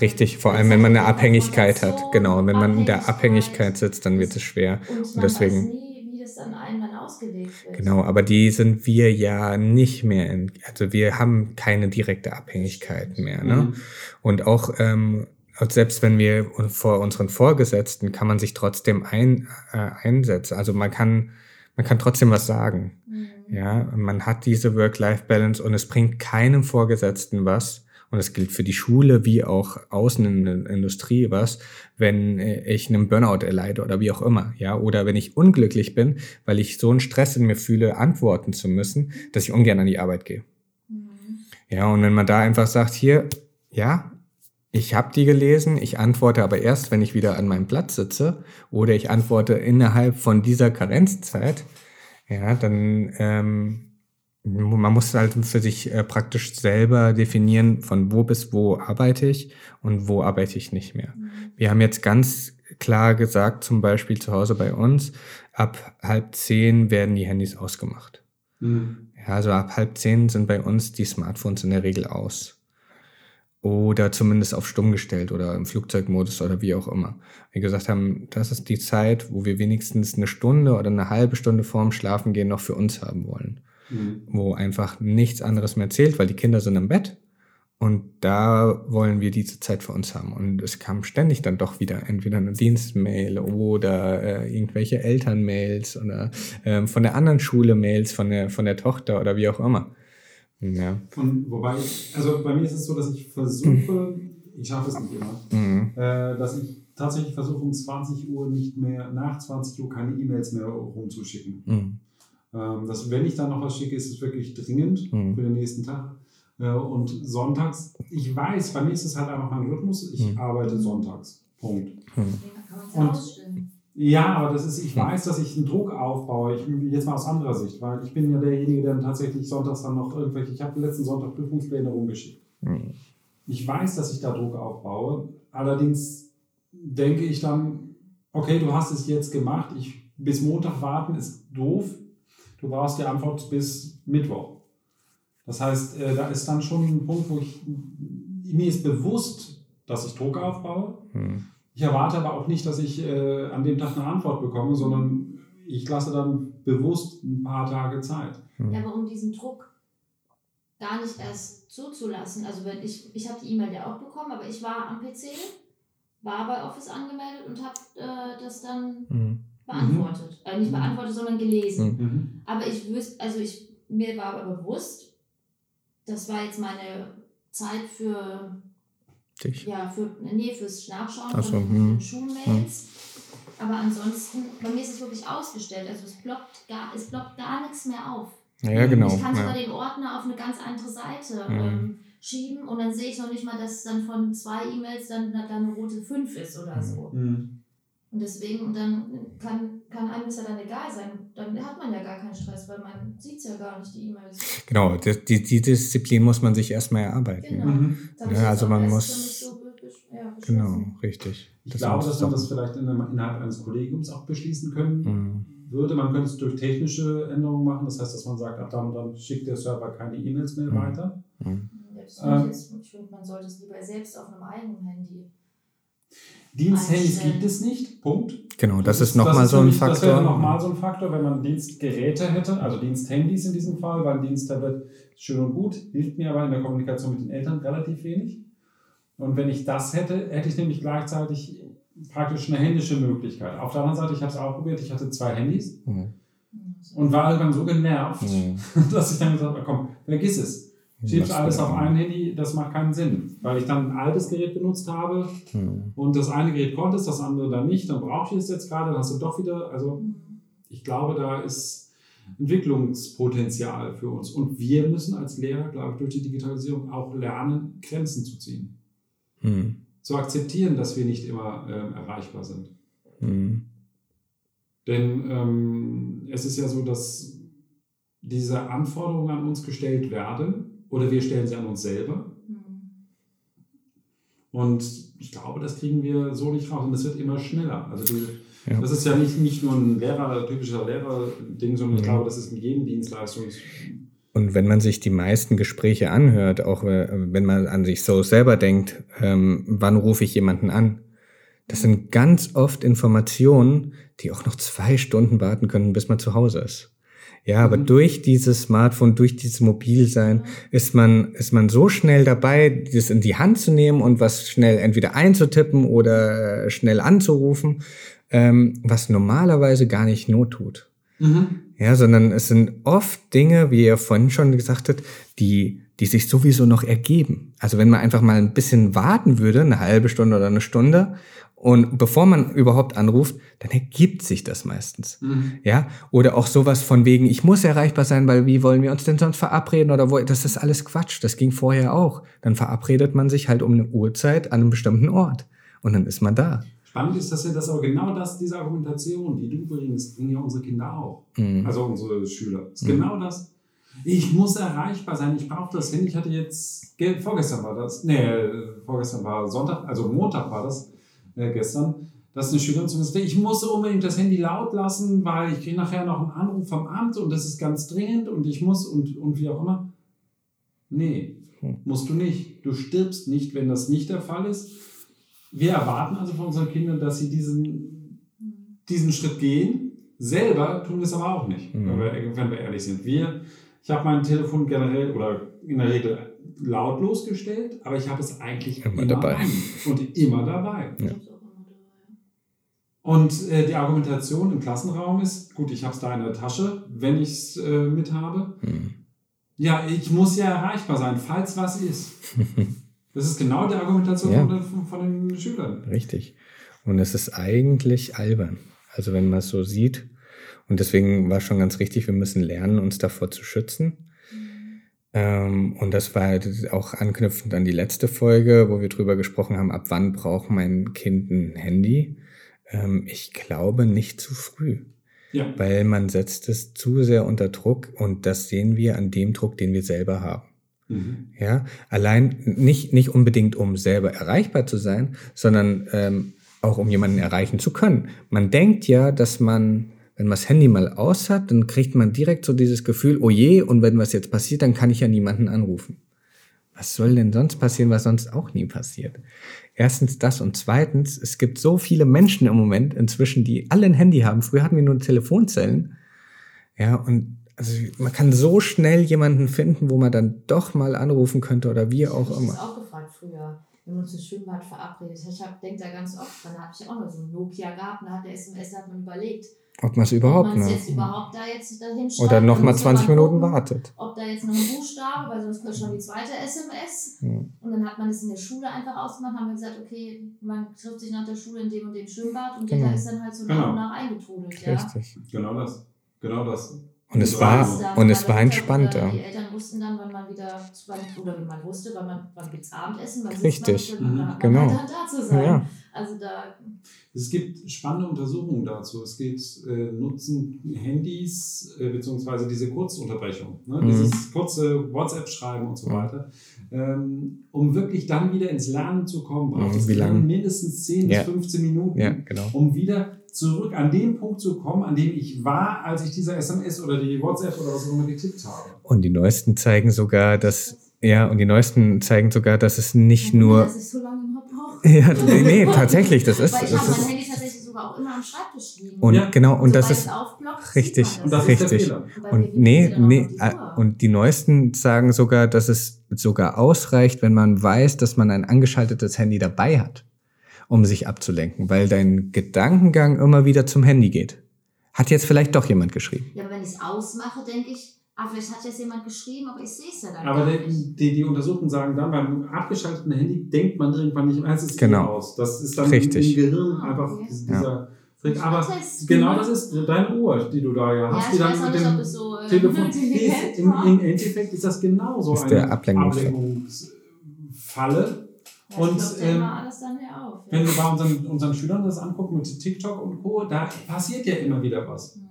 richtig, vor allem wenn man eine Abhängigkeit hat. Genau, wenn man in der Abhängigkeit sitzt, dann wird es schwer. Und, und deswegen. Das dann einen dann ausgelegt wird. Genau, aber die sind wir ja nicht mehr, in, also wir haben keine direkte Abhängigkeit mehr. Ne? Mhm. Und auch ähm, selbst wenn wir vor unseren Vorgesetzten kann man sich trotzdem ein, äh, einsetzen. Also man kann, man kann trotzdem was sagen. Mhm. Ja, man hat diese Work-Life-Balance und es bringt keinem Vorgesetzten was. Und es gilt für die Schule wie auch außen in der Industrie was, wenn äh, ich einen Burnout erleide oder wie auch immer, ja, oder wenn ich unglücklich bin, weil ich so einen Stress in mir fühle, antworten zu müssen, dass ich ungern an die Arbeit gehe. Mhm. Ja, und wenn man da einfach sagt, hier, ja, ich habe die gelesen, ich antworte aber erst, wenn ich wieder an meinem Platz sitze oder ich antworte innerhalb von dieser Karenzzeit, ja, dann ähm, man muss halt für sich äh, praktisch selber definieren, von wo bis wo arbeite ich und wo arbeite ich nicht mehr. Mhm. Wir haben jetzt ganz klar gesagt, zum Beispiel zu Hause bei uns, ab halb zehn werden die Handys ausgemacht. Mhm. Ja, also ab halb zehn sind bei uns die Smartphones in der Regel aus. Oder zumindest auf stumm gestellt oder im Flugzeugmodus oder wie auch immer. Wir gesagt haben, das ist die Zeit, wo wir wenigstens eine Stunde oder eine halbe Stunde vorm Schlafengehen noch für uns haben wollen. Mhm. Wo einfach nichts anderes mehr zählt, weil die Kinder sind im Bett. Und da wollen wir diese Zeit für uns haben. Und es kam ständig dann doch wieder entweder eine Dienstmail oder äh, irgendwelche Elternmails oder ähm, von der anderen Schule Mails von der, von der Tochter oder wie auch immer. Ja. Und wobei, ich, also bei mir ist es so, dass ich versuche, ich schaffe es nicht immer, Mhm. äh, dass ich tatsächlich versuche, um 20 Uhr nicht mehr, nach 20 Uhr keine E-Mails mehr rumzuschicken. Mhm. Ähm, dass, wenn ich dann noch was schicke, ist es wirklich dringend Mhm. für den nächsten Tag. Äh, und sonntags, ich weiß, bei mir ist es halt einfach mein Rhythmus, ich Mhm. arbeite sonntags. Punkt. Es Und- ja aber das ist, ich Hm. weiß, dass ich einen Druck aufbaue. Ich, jetzt mal aus anderer Sicht, weil ich bin ja derjenige, der dann tatsächlich sonntags dann noch irgendwelche, ich habe letzten Sonntag Prüfungspläne rumgeschickt. Mhm. Ich weiß, dass ich da Druck aufbaue. Allerdings denke ich dann, okay, du hast es jetzt gemacht. Ich, bis Montag warten ist doof. Du brauchst die Antwort bis Mittwoch. Das heißt, äh, da ist dann schon ein Punkt, wo ich, mir ist bewusst, dass ich Druck aufbaue. Mhm. Ich erwarte aber auch nicht, dass ich äh, an dem Tag eine Antwort bekomme, sondern ich lasse dann bewusst ein paar Tage Zeit. Ja, aber um diesen Druck gar nicht erst zuzulassen. Also wenn ich, ich habe die E-Mail ja auch bekommen, aber ich war am PC, war bei Office angemeldet und habe äh, das dann Mhm. Beantwortet. Äh, nicht Mhm. beantwortet, sondern gelesen. Mhm. Aber ich wüsste, also ich, mir war aber bewusst, das war jetzt meine Zeit für, Dich. ja, für, nee, fürs Nachschauen Ach so, von hm. den Schulmails. Aber ansonsten, bei mir ist es wirklich ausgestellt. Also es blockt gar, es blockt gar nichts mehr auf. Ja, ja, genau. Ich kann sogar Ja. den Ordner auf eine ganz andere Seite Mhm. ähm, schieben und dann sehe ich noch nicht mal, dass dann von zwei E-Mails dann, dann eine rote 5 ist oder Mhm. so. Mhm. Und deswegen, und dann kann, kann einem das ja dann egal sein. Dann hat man ja gar keinen Stress, weil man sieht ja gar nicht, die E-Mails. Genau, die, die, die Disziplin muss man sich erstmal erarbeiten. Genau. Mhm. Ja, also man muss- so ja, Genau, beschlossen. richtig. Ich Das glaube, dass man das vielleicht in einem, innerhalb eines Kollegiums auch beschließen können Mhm. würde. Man könnte es durch technische Änderungen machen. Das heißt, dass man sagt, ab dann und dann schickt der Server keine E-Mails mehr Mhm. weiter. Mhm. Ja, das Ähm. ich, jetzt- ich finde, man sollte es lieber selbst auf einem eigenen Handy. Diensthandys gibt es nicht. Punkt. Genau, das ist nochmal so ein nämlich- Das wäre Faktor. nochmal so ein Faktor, wenn man Dienstgeräte hätte, also Diensthandys in diesem Fall, weil ein Diensttablet ist schön und gut, hilft mir aber in der Kommunikation mit den Eltern relativ wenig. Und wenn ich das hätte, hätte ich nämlich gleichzeitig praktisch eine händische Möglichkeit. Auf der anderen Seite, ich habe es auch probiert, ich hatte zwei Handys Mhm. und war irgendwann so genervt, Mhm. dass ich dann gesagt habe, komm, vergiss es. Schiebst alles auf ein Handy, das macht keinen Sinn. Weil ich dann ein altes Gerät benutzt habe Mhm. und das eine Gerät konnte es, das andere dann nicht, dann brauche ich es jetzt gerade, dann hast du doch wieder, also ich glaube, da ist Entwicklungspotenzial für uns. Und wir müssen als Lehrer, glaube ich, durch die Digitalisierung auch lernen, Grenzen zu ziehen. Mhm. Zu akzeptieren, dass wir nicht immer ähm, erreichbar sind. Mhm. Denn ähm, es ist ja so, dass diese Anforderungen an uns gestellt werden oder wir stellen sie an uns selber. Mhm. Und ich glaube, das kriegen wir so nicht raus. Und es wird immer schneller. Also diese, Ja. das ist ja nicht, nicht nur ein Lehrer, typischer Lehrer-Ding, sondern ich Mhm. glaube, das ist in jedem Dienstleistungs... Und wenn man sich die meisten Gespräche anhört, auch wenn man an sich so selber denkt, ähm, wann rufe ich jemanden an? Das sind ganz oft Informationen, die auch noch zwei Stunden warten können, bis man zu Hause ist. Ja, aber mhm. durch dieses Smartphone, durch dieses Mobilsein ist man, ist man so schnell dabei, das in die Hand zu nehmen und was schnell entweder einzutippen oder äh, schnell anzurufen, ähm, was normalerweise gar nicht not tut. Mhm. Ja, sondern es sind oft Dinge, wie ihr vorhin schon gesagt habt, die, die sich sowieso noch ergeben. Also wenn man einfach mal ein bisschen warten würde, eine halbe Stunde oder eine Stunde, und bevor man überhaupt anruft, dann ergibt sich das meistens. Mhm. Ja, oder auch sowas von wegen, ich muss erreichbar sein, weil wie wollen wir uns denn sonst verabreden oder wo, das ist alles Quatsch. Das ging vorher auch. Dann verabredet man sich halt um eine Uhrzeit an einem bestimmten Ort und dann ist man da. Spannend ist, dass ja das aber genau das, diese Argumentation, die du bringst, bringen ja unsere Kinder auch. Mhm. Also unsere Schüler. ist mhm. genau das. Ich muss erreichbar sein, ich brauche das Handy. Ich hatte jetzt, vorgestern war das, nee, vorgestern war Sonntag, also Montag war das äh, gestern, dass eine Schülerin zu mir sagte, ich muss unbedingt das Handy laut lassen, weil ich kriege nachher noch einen Anruf vom Amt und das ist ganz dringend und ich muss und, und wie auch immer. Nee, hm. musst du nicht. Du stirbst nicht, wenn das nicht der Fall ist. Wir erwarten also von unseren Kindern, dass sie diesen, diesen Schritt gehen. Selber tun wir es aber auch nicht, mhm. wenn, wir, wenn wir ehrlich sind. Wir, ich habe mein Telefon generell oder in der Regel lautlos gestellt, aber ich habe es eigentlich immer, immer dabei und immer dabei. Ja. Und äh, die Argumentation im Klassenraum ist, gut, ich habe es da in der Tasche, wenn ich es äh, mit habe. Hm. Ja, ich muss ja erreichbar sein, falls was ist. Das ist genau die Argumentation ja. von, von, den Schülern. Richtig. Und es ist eigentlich albern. Also wenn man es so sieht. Und deswegen war schon ganz richtig, wir müssen lernen, uns davor zu schützen. Ähm, und das war auch anknüpfend an die letzte Folge, wo wir drüber gesprochen haben, ab wann braucht mein Kind ein Handy. Ähm, ich glaube nicht zu früh. Ja. Weil man setzt es zu sehr unter Druck und das sehen wir an dem Druck, den wir selber haben. Mhm. Ja, allein nicht, nicht unbedingt, um selber erreichbar zu sein, sondern ähm, auch um jemanden erreichen zu können. Man denkt ja, dass man wenn man das Handy mal aus hat, dann kriegt man direkt so dieses Gefühl, oh je, und wenn was jetzt passiert, dann kann ich ja niemanden anrufen. Was soll denn sonst passieren, was sonst auch nie passiert? Erstens das und zweitens, es gibt so viele Menschen im Moment inzwischen, die alle ein Handy haben. Früher hatten wir nur Telefonzellen. Ja, und also man kann so schnell jemanden finden, wo man dann doch mal anrufen könnte oder wie auch immer. Ich habe auch gefragt früher, wenn wir uns im Schwimmbad verabredet. Ich denke da ganz oft dran, da habe ich auch noch so ein Nokia gehabt, da hat der SMS, hat man überlegt, ob man es überhaupt, ne? jetzt überhaupt da jetzt dahin schreibt. Oder nochmal 20 Minuten wartet. Ob da jetzt noch ein Buchstabe, weil sonst kommt schon die zweite SMS. Hm. Und dann hat man es in der Schule einfach ausgemacht, haben wir gesagt, okay, man trifft sich nach der Schule in dem und dem Schwimmbad und genau. jeder ist dann halt so nach genau. und nach eingetrudelt. Ja? Richtig. Genau das. Genau das. Und es war, und es war entspannter. Die Eltern wussten dann, wann man wieder, oder wenn man wusste, wann, man, wann gibt es Abendessen, wann Richtig. Man, mhm. genau. Halt da zu sein. Ja. Also da es gibt spannende Untersuchungen dazu. Es geht, äh, nutzen Handys äh, beziehungsweise diese Kurzunterbrechung, ne? mhm. dieses kurze WhatsApp-Schreiben und so weiter, ähm, um wirklich dann wieder ins Lernen zu kommen, braucht mhm, es mindestens 10 ja. bis 15 Minuten, ja, genau. um wieder zurück an den Punkt zu kommen, an dem ich war, als ich diese SMS oder die WhatsApp oder was auch immer geklickt habe. Und die neuesten zeigen sogar, dass ja, und die neuesten zeigen sogar, dass es nicht ja, nur. Das ist so lange ja, nee, nee, tatsächlich, das ist. Weil ich habe mein Handy tatsächlich sogar auch immer am Schreibtisch liegen. Und ja. genau, und das ist richtig, und das richtig. Und, und nee, nee, und die neuesten sagen sogar, dass es sogar ausreicht, wenn man weiß, dass man ein angeschaltetes Handy dabei hat, um sich abzulenken, weil dein Gedankengang immer wieder zum Handy geht. Hat jetzt vielleicht doch jemand geschrieben. Ja, aber wenn ich es ausmache, denke ich, Ah, vielleicht hat jetzt jemand geschrieben, aber ich sehe es ja dann. Aber die, die, die, Untersuchungen sagen dann, beim abgeschalteten Handy denkt man irgendwann nicht mehr, es ist genau. aus. Das ist dann Richtig. im Gehirn ah, einfach okay. dieser Trick. Aber genau das ist deine Uhr, die du da ja hast, ja, die dann mit dem so, äh, Telefon. Im, Im Endeffekt ist das genauso ist eine Ablenkungsfalle. Ablenkungsfalle. Ja, und glaub, ähm, auf, ja. wenn wir bei unseren, unseren Schülern das angucken mit TikTok und Co., da passiert ja immer wieder was. Mhm.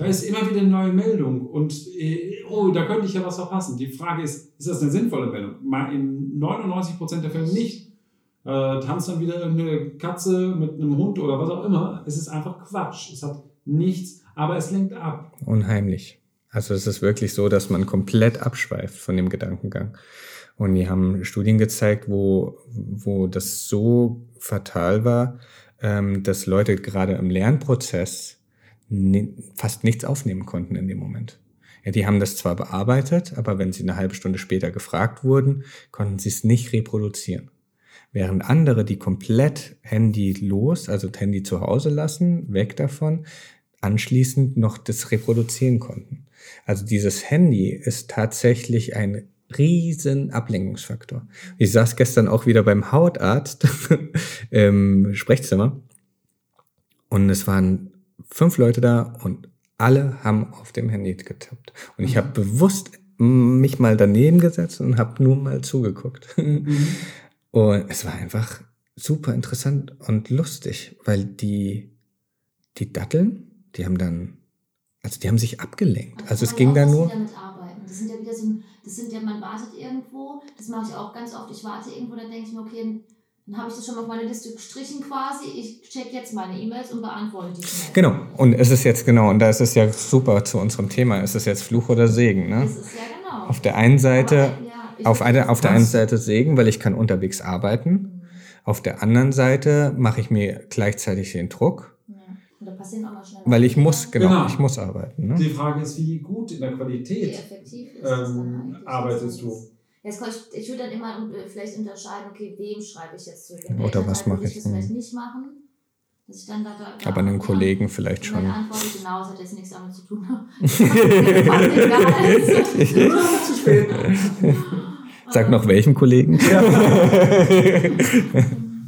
Da ist immer wieder eine neue Meldung und äh, oh, da könnte ich ja was verpassen. Die Frage ist, ist das eine sinnvolle Meldung? Mal in 99% der Fälle nicht. Äh, tanzt dann wieder eine Katze mit einem Hund oder was auch immer. Es ist einfach Quatsch. Es hat nichts, aber es lenkt ab. Unheimlich. Also es ist wirklich so, dass man komplett abschweift von dem Gedankengang. Und die haben Studien gezeigt, wo, wo das so fatal war, ähm, dass Leute gerade im Lernprozess fast nichts aufnehmen konnten in dem Moment. Ja, die haben das zwar bearbeitet, aber wenn sie eine halbe Stunde später gefragt wurden, konnten sie es nicht reproduzieren. Während andere, die komplett Handy los, also Handy zu Hause lassen, weg davon, anschließend noch das reproduzieren konnten. Also dieses Handy ist tatsächlich ein riesen Ablenkungsfaktor. Ich saß gestern auch wieder beim Hautarzt im Sprechzimmer und es waren fünf Leute da und alle haben auf dem Handy getippt. Und ich habe mhm. bewusst mich mal daneben gesetzt und habe nur mal zugeguckt. Mhm. Und es war einfach super interessant und lustig, weil die, die Datteln, die haben dann, also die haben sich abgelenkt. Also, also es ging da nur. Das sind ja wieder so, das sind ja, man wartet irgendwo, das mache ich auch ganz oft, ich warte irgendwo, dann denke ich mir, okay, dann habe ich das schon mal auf meine Liste gestrichen quasi. Ich check jetzt meine E-Mails und beantworte die schnell. Genau. Und es ist jetzt genau, und da ist es ja super zu unserem Thema. Es ist jetzt Fluch oder Segen, ne? Es ist ja genau. Auf der einen Seite, Aber, ja, auf, eine, auf der einen Seite Segen, weil ich kann unterwegs arbeiten. Auf der anderen Seite mache ich mir gleichzeitig den Druck. Und da passieren auch mal schnell. Weil ich muss, genau, genau, ich muss arbeiten. Ne? Die Frage ist, wie gut in der Qualität ähm, arbeitest du? Jetzt ich, ich würde dann immer äh, vielleicht unterscheiden, okay, wem schreibe ich jetzt zurück. Oder was mache ich? Das vielleicht nicht machen. Dass ich dann da, da Aber einem Kollegen vielleicht schon. Meine Antwort genau, das hat jetzt nichts damit zu tun. zu spät. Sag noch welchen Kollegen? Ja,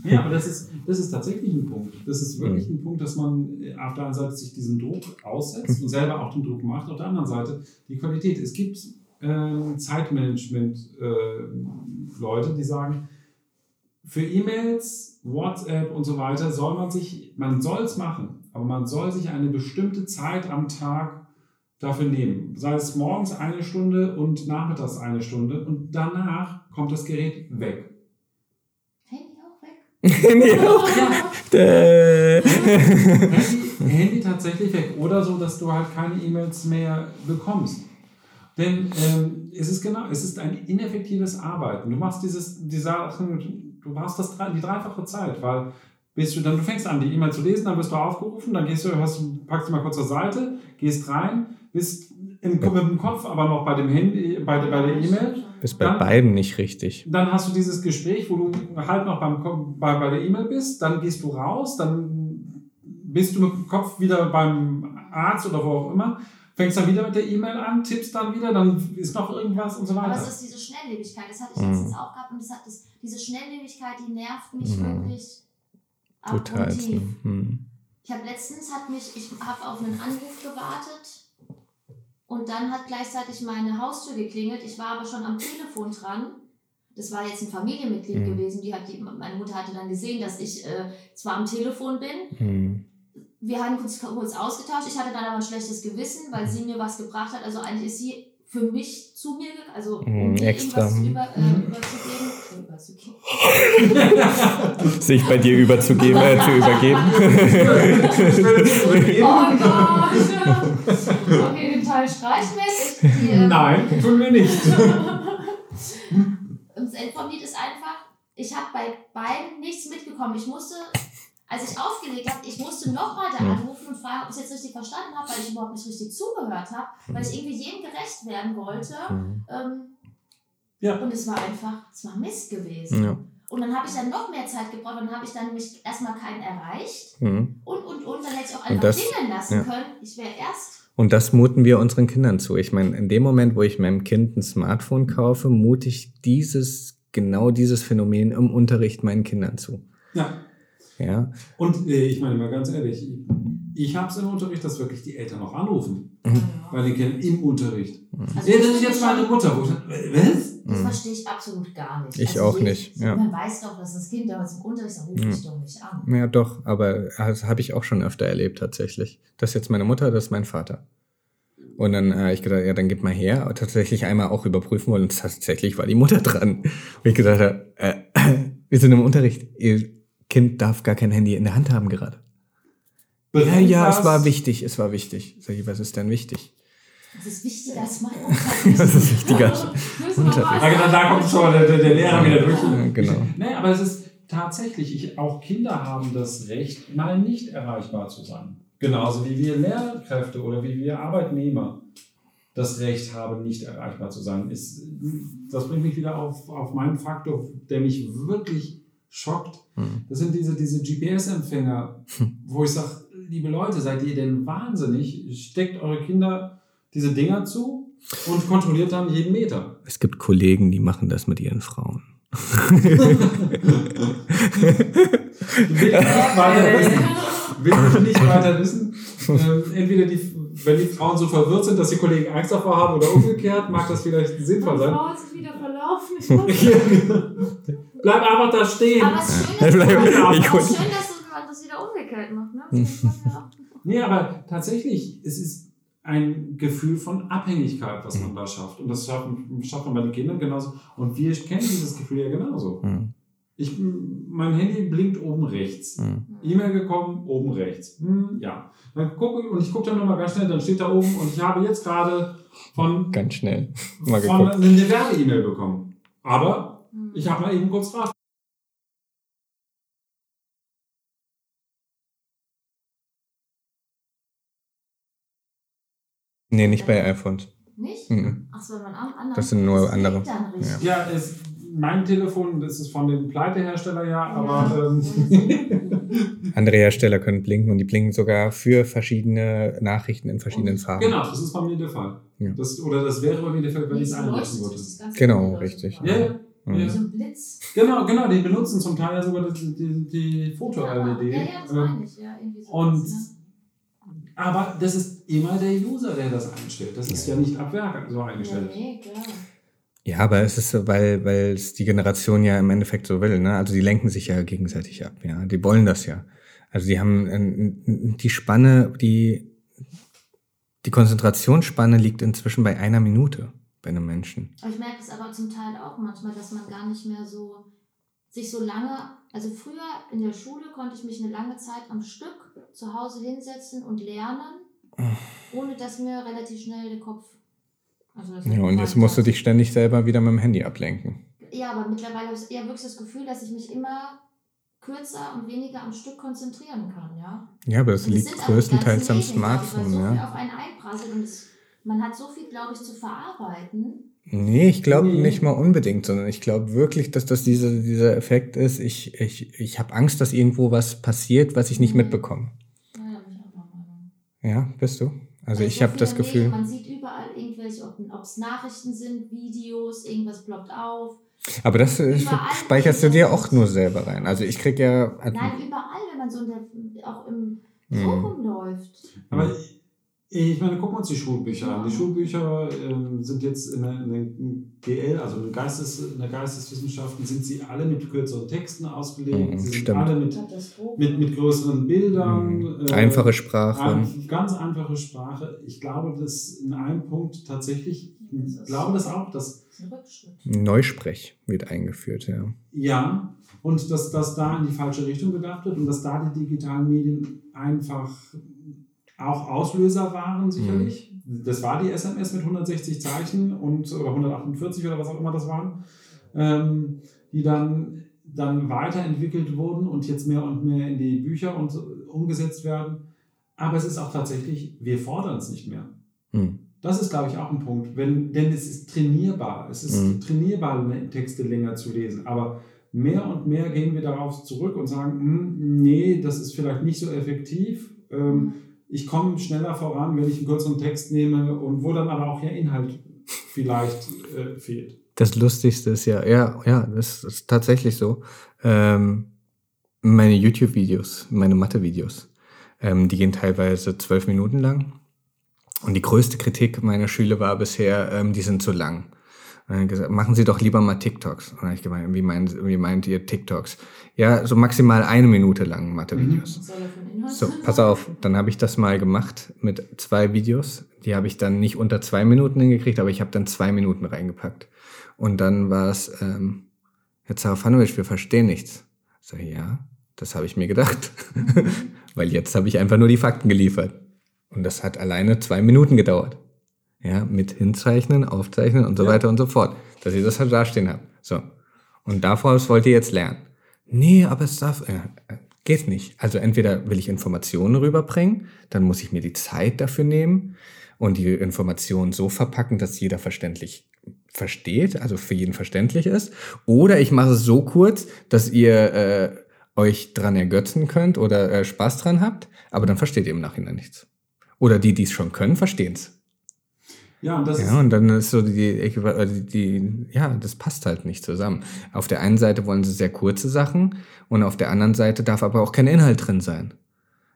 ja aber das ist, das ist tatsächlich ein Punkt. Das ist wirklich mhm. ein Punkt, dass man äh, auf der einen Seite sich diesen Druck aussetzt und selber auch den Druck macht, auf der anderen Seite die Qualität. Es gibt äh, Zeitmanagement-Leute, äh, die sagen, für E-Mails, WhatsApp und so weiter soll man sich, man soll es machen, aber man soll sich eine bestimmte Zeit am Tag dafür nehmen. Sei es morgens eine Stunde und nachmittags eine Stunde und danach kommt das Gerät weg. Handy auch weg? Handy auch? Ja. Handy, Handy tatsächlich weg. Oder so, dass du halt keine E-Mails mehr bekommst. Denn ähm, es ist genau, es ist ein ineffektives Arbeiten. Du machst dieses, die Sachen, du machst das die dreifache Zeit, weil bist du dann, du fängst an, die E-Mail zu lesen, dann wirst du aufgerufen, dann gehst du, hast, packst du mal kurz zur Seite, gehst rein, bist im, mit dem Kopf, aber noch bei dem Handy, bei, bei der E-Mail. Bist bei dann, beiden nicht richtig. Dann hast du dieses Gespräch, wo du halt noch beim, bei, bei der E-Mail bist, dann gehst du raus, dann bist du mit dem Kopf wieder beim Arzt oder wo auch immer fängst dann wieder mit der E-Mail an, tippst dann wieder, dann ist noch irgendwas und so weiter. Aber es ist diese Schnelllebigkeit, das hatte ich letztens mhm. auch gehabt und das hat das, diese Schnelllebigkeit, die nervt mich mhm. wirklich Total. Mhm. Ich habe letztens, hat mich, ich habe auf einen Anruf gewartet und dann hat gleichzeitig meine Haustür geklingelt. Ich war aber schon am Telefon dran. Das war jetzt ein Familienmitglied mhm. gewesen. Die hat die, meine Mutter hatte dann gesehen, dass ich äh, zwar am Telefon bin, mhm wir haben uns kurz ausgetauscht. Ich hatte dann aber ein schlechtes Gewissen, weil sie mir was gebracht hat. Also eigentlich ist sie für mich zu mir gegangen, also um mm, mir extra. über, äh, überzugeben. überzugeben. Sich bei dir überzugeben, äh, zu übergeben. oh Gott! Okay, den Teil streichen wir jetzt. Ähm, Nein, tun wir nicht. das Lied ist einfach, ich habe bei beiden nichts mitgekommen. Ich musste als ich aufgelegt habe, ich musste nochmal da anrufen und fragen, ob ich es jetzt richtig verstanden habe, weil ich überhaupt nicht richtig zugehört habe, weil ich irgendwie jedem gerecht werden wollte. Mhm. Ähm, ja. Und es war einfach, es war Mist gewesen. Ja. Und dann habe ich dann noch mehr Zeit gebraucht und dann habe ich dann nämlich erstmal keinen erreicht. Mhm. Und, und, und, dann hätte ich auch einfach das, klingeln lassen ja. können. Ich wäre erst. Und das muten wir unseren Kindern zu. Ich meine, in dem Moment, wo ich meinem Kind ein Smartphone kaufe, mute ich dieses, genau dieses Phänomen im Unterricht meinen Kindern zu. Ja. Ja. Und äh, ich meine mal ganz ehrlich, ich, ich habe es im Unterricht, dass wirklich die Eltern noch anrufen. Mhm. Bei den Kindern im Unterricht. Also ja, das ist jetzt meine Mutter. Wo ich, was? Das mhm. verstehe ich absolut gar nicht. Ich also auch nicht. Ja. Man weiß doch, dass das Kind da im Unterricht dann ruft mich doch nicht an. Ja, doch, aber das habe ich auch schon öfter erlebt tatsächlich. Das ist jetzt meine Mutter, das ist mein Vater. Und dann habe äh, ich gedacht, ja, dann gib mal her. Und tatsächlich einmal auch überprüfen wollen. Und tatsächlich war die Mutter dran. Und ich gedacht habe, äh, wir sind im Unterricht. Ihr Kind darf gar kein Handy in der Hand haben gerade. Ja, ja, es war wichtig, es war wichtig. Sag ich, was ist denn wichtig? Das ist wichtiger als mein Unterricht. das ist wichtiger als Unterricht. Ja, da kommt schon der, der Lehrer wieder durch. Ja, genau. Nee, aber es ist tatsächlich, ich, auch Kinder haben das Recht, mal nicht erreichbar zu sein. Genauso wie wir Lehrkräfte oder wie wir Arbeitnehmer das Recht haben, nicht erreichbar zu sein. Ist, das bringt mich wieder auf, auf meinen Faktor, der mich wirklich schockt. Mhm. Das sind diese, diese GPS-Empfänger, wo ich sage, liebe Leute, seid ihr denn wahnsinnig? Steckt eure Kinder diese Dinger zu und kontrolliert dann jeden Meter. Es gibt Kollegen, die machen das mit ihren Frauen. Will ich nicht weiter wissen. Will ich nicht weiter wissen. Ähm, entweder die, wenn die Frauen so verwirrt sind, dass die Kollegen Angst davor haben oder umgekehrt, mag das vielleicht sinnvoll sein. Frau hat sich wieder verlaufen. Ich weiß Bleib einfach da stehen. Aber es ist schön, dass, du, schön, dass du man das wieder umgekehrt macht. Ne? Nee, aber tatsächlich, es ist ein Gefühl von Abhängigkeit, was man da schafft. Und das schafft, schafft man bei den Kindern genauso. Und wir kennen dieses Gefühl ja genauso. Mhm. Ich, mein Handy blinkt oben rechts. Mhm. E-Mail gekommen, oben rechts. Hm, ja. Dann gucke und ich gucke dann nochmal ganz schnell, dann steht da oben und ich habe jetzt gerade von, Ganz schnell. Mal von geguckt. eine Werbe-E-Mail bekommen. Aber Hm. ich habe mal eben kurz drauf. Nee, nicht bei iPhones. Nicht? Mhm. Ach so, man am anderen. Das sind nur andere. Dann richtig. Ja, es, mein Telefon, das ist von dem Pleitehersteller ja, aber Ja. ähm, Andere Hersteller können blinken und die blinken sogar für verschiedene Nachrichten in verschiedenen Farben. genau, das ist bei mir der Fall. Ja. Das, oder das wäre bei mir der Fall, wenn ich es einlassen würde. Genau, richtig. Ja, ja. Mhm. Wie so ein Blitz. Genau, genau, die benutzen zum Teil ja sogar die, die, die Ja, Foto-LED. ja, ja, das Ähm, meine ich. Ja, irgendwie so und-? Aber das ist immer der User, der das einstellt. Das ist ja, nicht ab Werk so Ja, eingestellt. nee, klar. Ja, aber es ist so, weil, weil es die Generation ja im Endeffekt so will, ne? Also die lenken sich ja gegenseitig ab, ja. Die wollen das ja. Also die haben die Spanne, die, die Konzentrationsspanne liegt inzwischen bei einer Minute bei einem Menschen. Ich merke es aber zum Teil auch manchmal, dass man gar nicht mehr so sich so lange, also früher in der Schule konnte ich mich eine lange Zeit am Stück zu Hause hinsetzen und lernen, ohne dass mir relativ schnell der Kopf. Also Ja, und jetzt musst du dich ständig selber wieder mit dem Handy ablenken. Ja, aber mittlerweile habe ich eher wirklich das Gefühl, dass ich mich immer kürzer und weniger am Stück konzentrieren kann, ja. Ja, aber das Und es liegt größtenteils am Smartphone, so ja. auf einen einprasselt und es, man hat so viel, glaube ich, zu verarbeiten. Nee, ich glaube Nee. nicht mal unbedingt, sondern ich glaube wirklich, dass das diese, dieser Effekt ist. Ich, ich, ich habe Angst, dass irgendwo was passiert, was ich nicht Mhm. mitbekomme. Ja. Ja, bist du? Also Weil ich so habe das Gefühl. Medien, man sieht überall irgendwelche, ob es Nachrichten sind, Videos, irgendwas ploppt auf. Aber das äh, Überall speicherst du dir auch nur selber rein. Also ich krieg ja. Also, Nein, überall, wenn man so in der, auch im so Mhm. rumläuft. Aber ich, ich meine, gucken wir uns die Schulbücher an. Die Schulbücher ähm, sind jetzt in der, in der GL, also in, Geistes, in der Geisteswissenschaften, sind sie alle mit kürzeren Texten ausgelegt. Mhm, sie sind stimmt. alle mit, mit, mit größeren Bildern. Mhm. äh, Einfache Sprache. Ein, ganz einfache Sprache. Ich glaube, dass in einem Punkt tatsächlich, ich glaube das auch, dass. Neusprech wird eingeführt, ja. ja, und dass das da in die falsche Richtung gedacht wird und dass da die digitalen Medien einfach auch Auslöser waren, sicherlich. Das war die SMS mit 160 Zeichen und oder 148 oder was auch immer das waren, ähm, die dann, dann weiterentwickelt wurden und jetzt mehr und mehr in die Bücher und umgesetzt werden. Aber es ist auch tatsächlich, wir fordern es nicht mehr. Hm. Das ist, glaube ich, auch ein Punkt. Wenn, denn es ist trainierbar. Es ist Mhm. trainierbar, ne- Texte länger zu lesen. Aber mehr und mehr gehen wir darauf zurück und sagen, hm, nee, das ist vielleicht nicht so effektiv. Ähm, ich komme schneller voran, wenn ich einen kürzeren Text nehme und wo dann aber auch ja Inhalt vielleicht äh, fehlt. Das Lustigste ist ja, ja, ja, das ist tatsächlich so. Ähm, meine YouTube-Videos, meine Mathe-Videos, ähm, die gehen teilweise zwölf Minuten lang. Und die größte Kritik meiner Schüler war bisher, ähm, die sind zu lang. Und dann gesagt, machen Sie doch lieber mal TikToks. Und dann habe ich gemeint, wie meint, wie meint ihr TikToks? Ja, so maximal eine Minute lang Mathe-Videos. Inhalt So, pass auf, dann habe ich das mal gemacht mit zwei Videos. Die habe ich dann nicht unter zwei Minuten hingekriegt, aber ich habe dann zwei Minuten reingepackt. Und dann war es, ähm, Herr Zarafanovic, wir verstehen nichts. So, ja, das habe ich mir gedacht. Weil jetzt habe ich einfach nur die Fakten geliefert. Und das hat alleine zwei Minuten gedauert. Ja, mit Hinzeichnen, Aufzeichnen und so Ja. weiter und so fort. Dass ihr das halt dastehen habt. So. Und davor wollt ihr jetzt lernen. Nee, aber es darf, äh, Geht nicht. Also entweder will ich Informationen rüberbringen, dann muss ich mir die Zeit dafür nehmen und die Informationen so verpacken, dass jeder verständlich versteht, also für jeden verständlich ist. Oder ich mache es so kurz, dass ihr äh, euch dran ergötzen könnt oder äh, Spaß dran habt, aber dann versteht ihr im Nachhinein nichts. Oder die, die es schon können, verstehen es. Ja, und das ja, und dann ist so die, äh, die, die, ja, das passt halt nicht zusammen. Auf der einen Seite wollen sie sehr kurze Sachen und auf der anderen Seite darf aber auch kein Inhalt drin sein.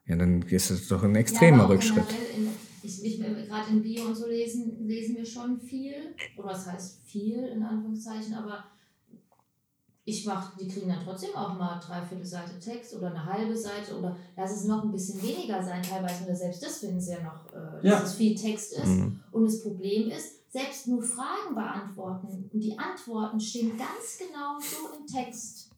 Ja, dann ist es doch ein extremer ja, Rückschritt. In, ich, ich, Gerade in Bio und so lesen, lesen wir schon viel, oder was heißt viel in Anführungszeichen, aber ich mache, die kriegen dann trotzdem auch mal dreiviertel Seite Text oder eine halbe Seite oder lass es noch ein bisschen weniger sein, teilweise oder selbst das finden sie ja noch, äh, dass ja. es viel Text ist. Mhm. Und das Problem ist, selbst nur Fragen beantworten und die Antworten stehen ganz genau so im Text.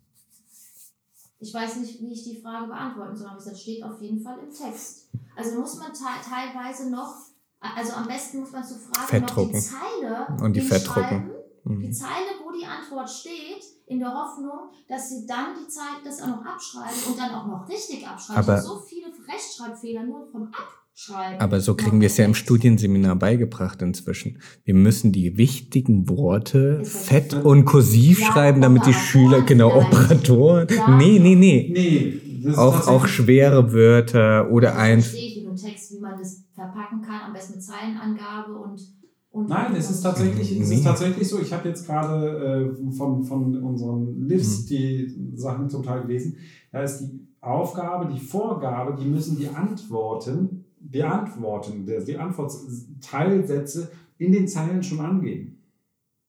Ich weiß nicht, wie ich die Frage beantworten soll, aber es steht auf jeden Fall im Text. Also muss man te teilweise noch, also am besten muss man zu Fragen noch die Zeile und die Fettdrucken. Mhm. Die Zeile, wo die Antwort steht, in der Hoffnung, dass sie dann die Zeit das auch noch abschreiben und dann auch noch richtig abschreiben. Aber so viele Rechtschreibfehler nur vom Abschreiben. Aber so kriegen wir es ja im Studienseminar beigebracht inzwischen. Wir müssen die wichtigen Worte fett und kursiv ja, schreiben, damit die Schüler, genau, Operatoren. Ja. Nee, nee, nee. nee auch, auch schwere Wörter oder ein. Text, wie man das verpacken kann, am besten mit Zeilenangabe und und Nein, es ist tatsächlich, es ist tatsächlich so. Ich habe jetzt gerade äh, von, von unseren Livs mhm. die Sachen zum Teil gelesen. Da ist die Aufgabe, die Vorgabe, die müssen die Antworten beantworten, die Antwortteilsätze in den Zeilen schon angeben.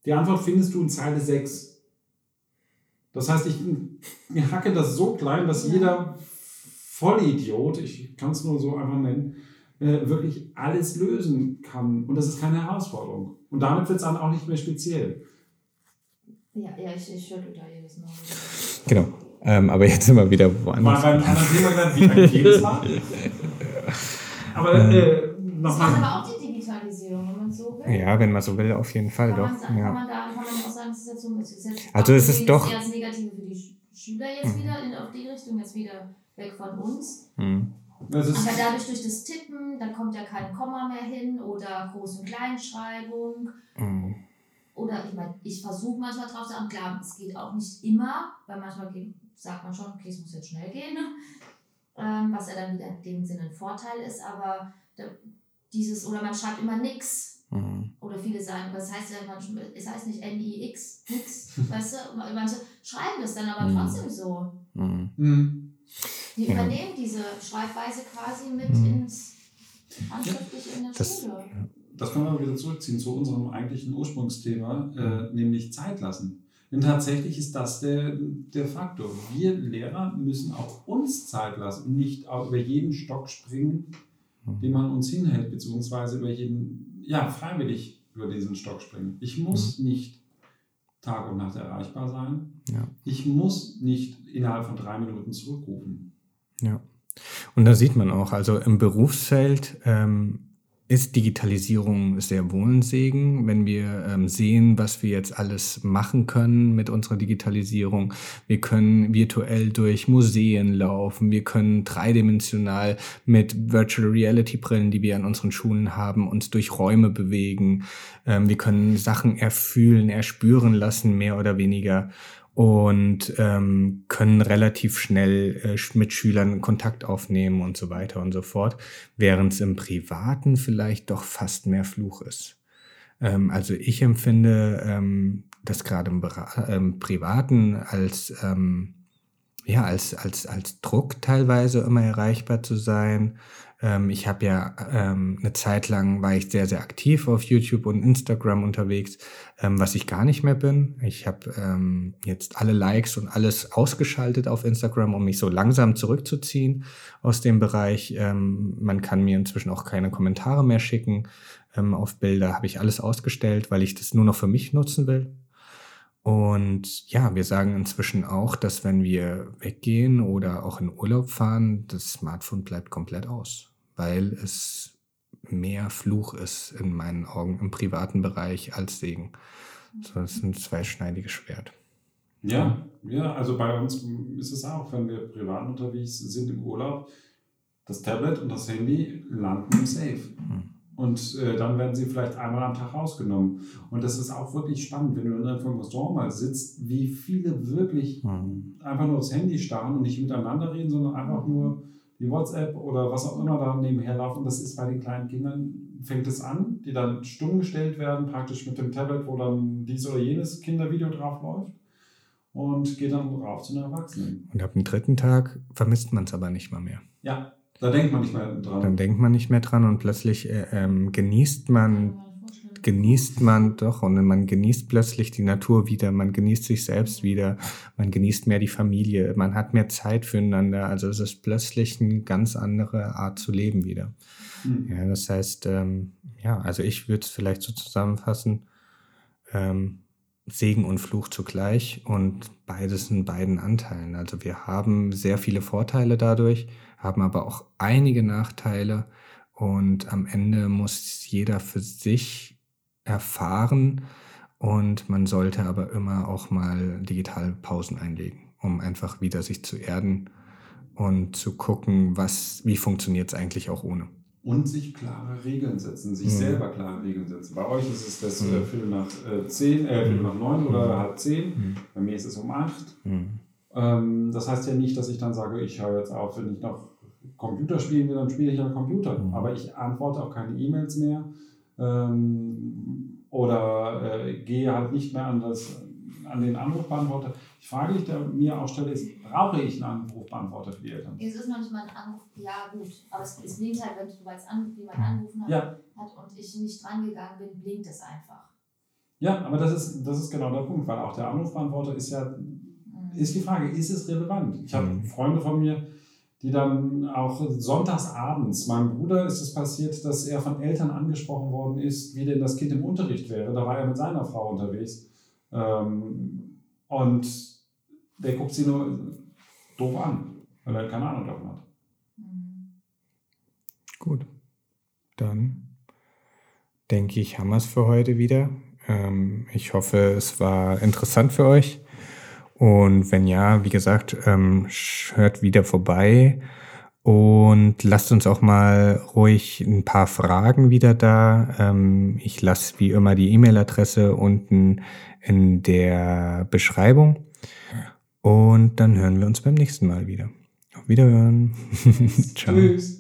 Die Antwort findest du in Zeile 6. Das heißt, ich, ich hacke das so klein, dass jeder Vollidiot, ich kann es nur so einfach nennen, äh, wirklich alles lösen kann. Und das ist keine Herausforderung. Und damit wird es dann auch nicht mehr speziell. Ja, ja ich, ich schüttel da jedes Mal. Genau. Ähm, aber jetzt sind wir wieder woanders. Mal beim anderen Thema genannt, wie ein jedes Mal. Aber äh, nochmal. Das ist aber auch die Digitalisierung, wenn man so will. Ja, wenn man so will, auf jeden Fall kann doch. Man sagen, ja. Kann man da kann man auch sagen, es ist jetzt so ein bisschen. Also es ist doch. Das Negative für die Schüler jetzt mhm. wieder in, auf die Richtung, jetzt wieder weg von uns. Mhm. Aber dadurch durch das Tippen, dann kommt ja kein Komma mehr hin oder Groß- und Kleinschreibung. Mhm. Oder ich meine, ich versuche manchmal drauf zu achten. Klar, es geht auch nicht immer, weil manchmal sagt man schon, okay, es muss jetzt schnell gehen. Ne? Ähm, was ja dann wieder in dem Sinne ein Vorteil ist, aber dieses, oder man schreibt immer nix. Mhm. Oder viele sagen, das heißt ja manchmal, es heißt nicht N-I-X, nix, weißt du? Manche schreiben das dann aber mhm. trotzdem so. Mhm. Die ja. übernehmen diese Schreibweise quasi mit mhm. ins handschriftliche in der das, Schule. Das können wir wieder zurückziehen zu unserem eigentlichen Ursprungsthema, äh, nämlich Zeit lassen. Denn tatsächlich ist das der, der Faktor. Wir Lehrer müssen auch uns Zeit lassen und nicht über jeden Stock springen, mhm. den man uns hinhält, beziehungsweise über jeden, ja, freiwillig über diesen Stock springen. Ich muss mhm. nicht Tag und Nacht erreichbar sein. Ja. Ich muss nicht innerhalb von drei Minuten zurückrufen. Und da sieht man auch, also im Berufsfeld ähm, ist Digitalisierung sehr wohl ein Segen, wenn wir ähm, sehen, was wir jetzt alles machen können mit unserer Digitalisierung. Wir können virtuell durch Museen laufen, wir können dreidimensional mit Virtual Reality Brillen, die wir an unseren Schulen haben, uns durch Räume bewegen. Ähm, wir können Sachen erfühlen, erspüren lassen, mehr oder weniger und ähm, können relativ schnell äh, mit Schülern Kontakt aufnehmen und so weiter und so fort, während es im Privaten vielleicht doch fast mehr Fluch ist. Ähm, also ich empfinde ähm, das gerade im, im, Privaten als ähm, ja als als als Druck teilweise immer erreichbar zu sein, ähm, ich habe ja ähm, eine Zeit lang war ich sehr, sehr aktiv auf YouTube und Instagram unterwegs, ähm, was ich gar nicht mehr bin. Ich habe ähm, jetzt alle Likes und alles ausgeschaltet auf Instagram, um mich so langsam zurückzuziehen aus dem Bereich. Ähm, man kann mir inzwischen auch keine Kommentare mehr schicken ähm, auf Bilder, habe ich alles ausgestellt, weil ich das nur noch für mich nutzen will. Und ja, wir sagen inzwischen auch, dass wenn wir weggehen oder auch in Urlaub fahren, das Smartphone bleibt komplett aus weil es mehr Fluch ist in meinen Augen im privaten Bereich als Segen. So, das ist ein zweischneidiges Schwert. Ja, ja, also bei uns ist es auch, wenn wir privat unterwegs sind im Urlaub, das Tablet und das Handy landen im Safe. Mhm. Und äh, dann werden sie vielleicht einmal am Tag rausgenommen. Und das ist auch wirklich spannend, wenn du in einem Restaurant mal sitzt, wie viele wirklich mhm. einfach nur das Handy starren und nicht miteinander reden, sondern einfach nur die WhatsApp oder was auch immer da nebenher laufen. Das ist bei den kleinen Kindern, fängt es an, die dann stumm gestellt werden, praktisch mit dem Tablet, wo dann dies oder jenes Kindervideo drauf läuft und geht dann rauf zu den Erwachsenen. Und ab dem dritten Tag vermisst man es aber nicht mal mehr. Ja, da denkt man nicht mehr dran. Dann denkt man nicht mehr dran und plötzlich äh, ähm, genießt man genießt man doch und man genießt plötzlich die Natur wieder, man genießt sich selbst wieder, man genießt mehr die Familie, man hat mehr Zeit füreinander. Also es ist plötzlich eine ganz andere Art zu leben wieder. Mhm. Ja, das heißt, ähm, ja, also ich würde es vielleicht so zusammenfassen, ähm, Segen und Fluch zugleich und beides in beiden Anteilen. Also wir haben sehr viele Vorteile dadurch, haben aber auch einige Nachteile und am Ende muss jeder für sich erfahren und man sollte aber immer auch mal digitale Pausen einlegen, um einfach wieder sich zu erden und zu gucken, was, wie funktioniert es eigentlich auch ohne und sich klare Regeln setzen, sich mhm. selber klare Regeln setzen. Bei euch ist es das äh, mhm. Viertel nach äh, zehn, äh, Viertel nach neun oder mhm. halb zehn. Mhm. Bei mir ist es um acht. Mhm. Ähm, das heißt ja nicht, dass ich dann sage, ich höre jetzt auf, wenn ich noch Computer spielen will, dann spiele ich ja Computer. Aber ich antworte auch keine E-Mails mehr ähm, oder äh, gehe halt nicht mehr an, das, an den Anrufbeantworter. Die Frage, die ich mir auch stelle, ist, brauche ich einen Anrufbeantworter für die Eltern? Es ist noch nicht mal ein Anruf, ja gut, aber es, es blinkt halt, wenn du als Anruf jemand angerufen hat, ja. hat und ich nicht drangegangen bin, blinkt es einfach. Ja, aber das ist, das ist genau der Punkt, weil auch der Anrufbeantworter ist ja, mhm. ist die Frage, ist es relevant? Ich habe mhm. Freunde von mir, die dann auch sonntags abends, meinem Bruder ist es passiert, dass er von Eltern angesprochen worden ist, wie denn das Kind im Unterricht wäre. Da war er mit seiner Frau unterwegs. Ähm, und der guckt sie nur doof an, weil er keine Ahnung davon hat. Gut. Dann denke ich, haben wir es für heute wieder. Ähm, ich hoffe, es war interessant für euch. Und wenn ja, wie gesagt, ähm, hört wieder vorbei und lasst uns auch mal ruhig ein paar Fragen wieder da. Ähm, ich lasse wie immer die E-Mail-Adresse unten in der Beschreibung. Und dann hören wir uns beim nächsten Mal wieder. Auf Wiederhören. Ciao. Tschüss.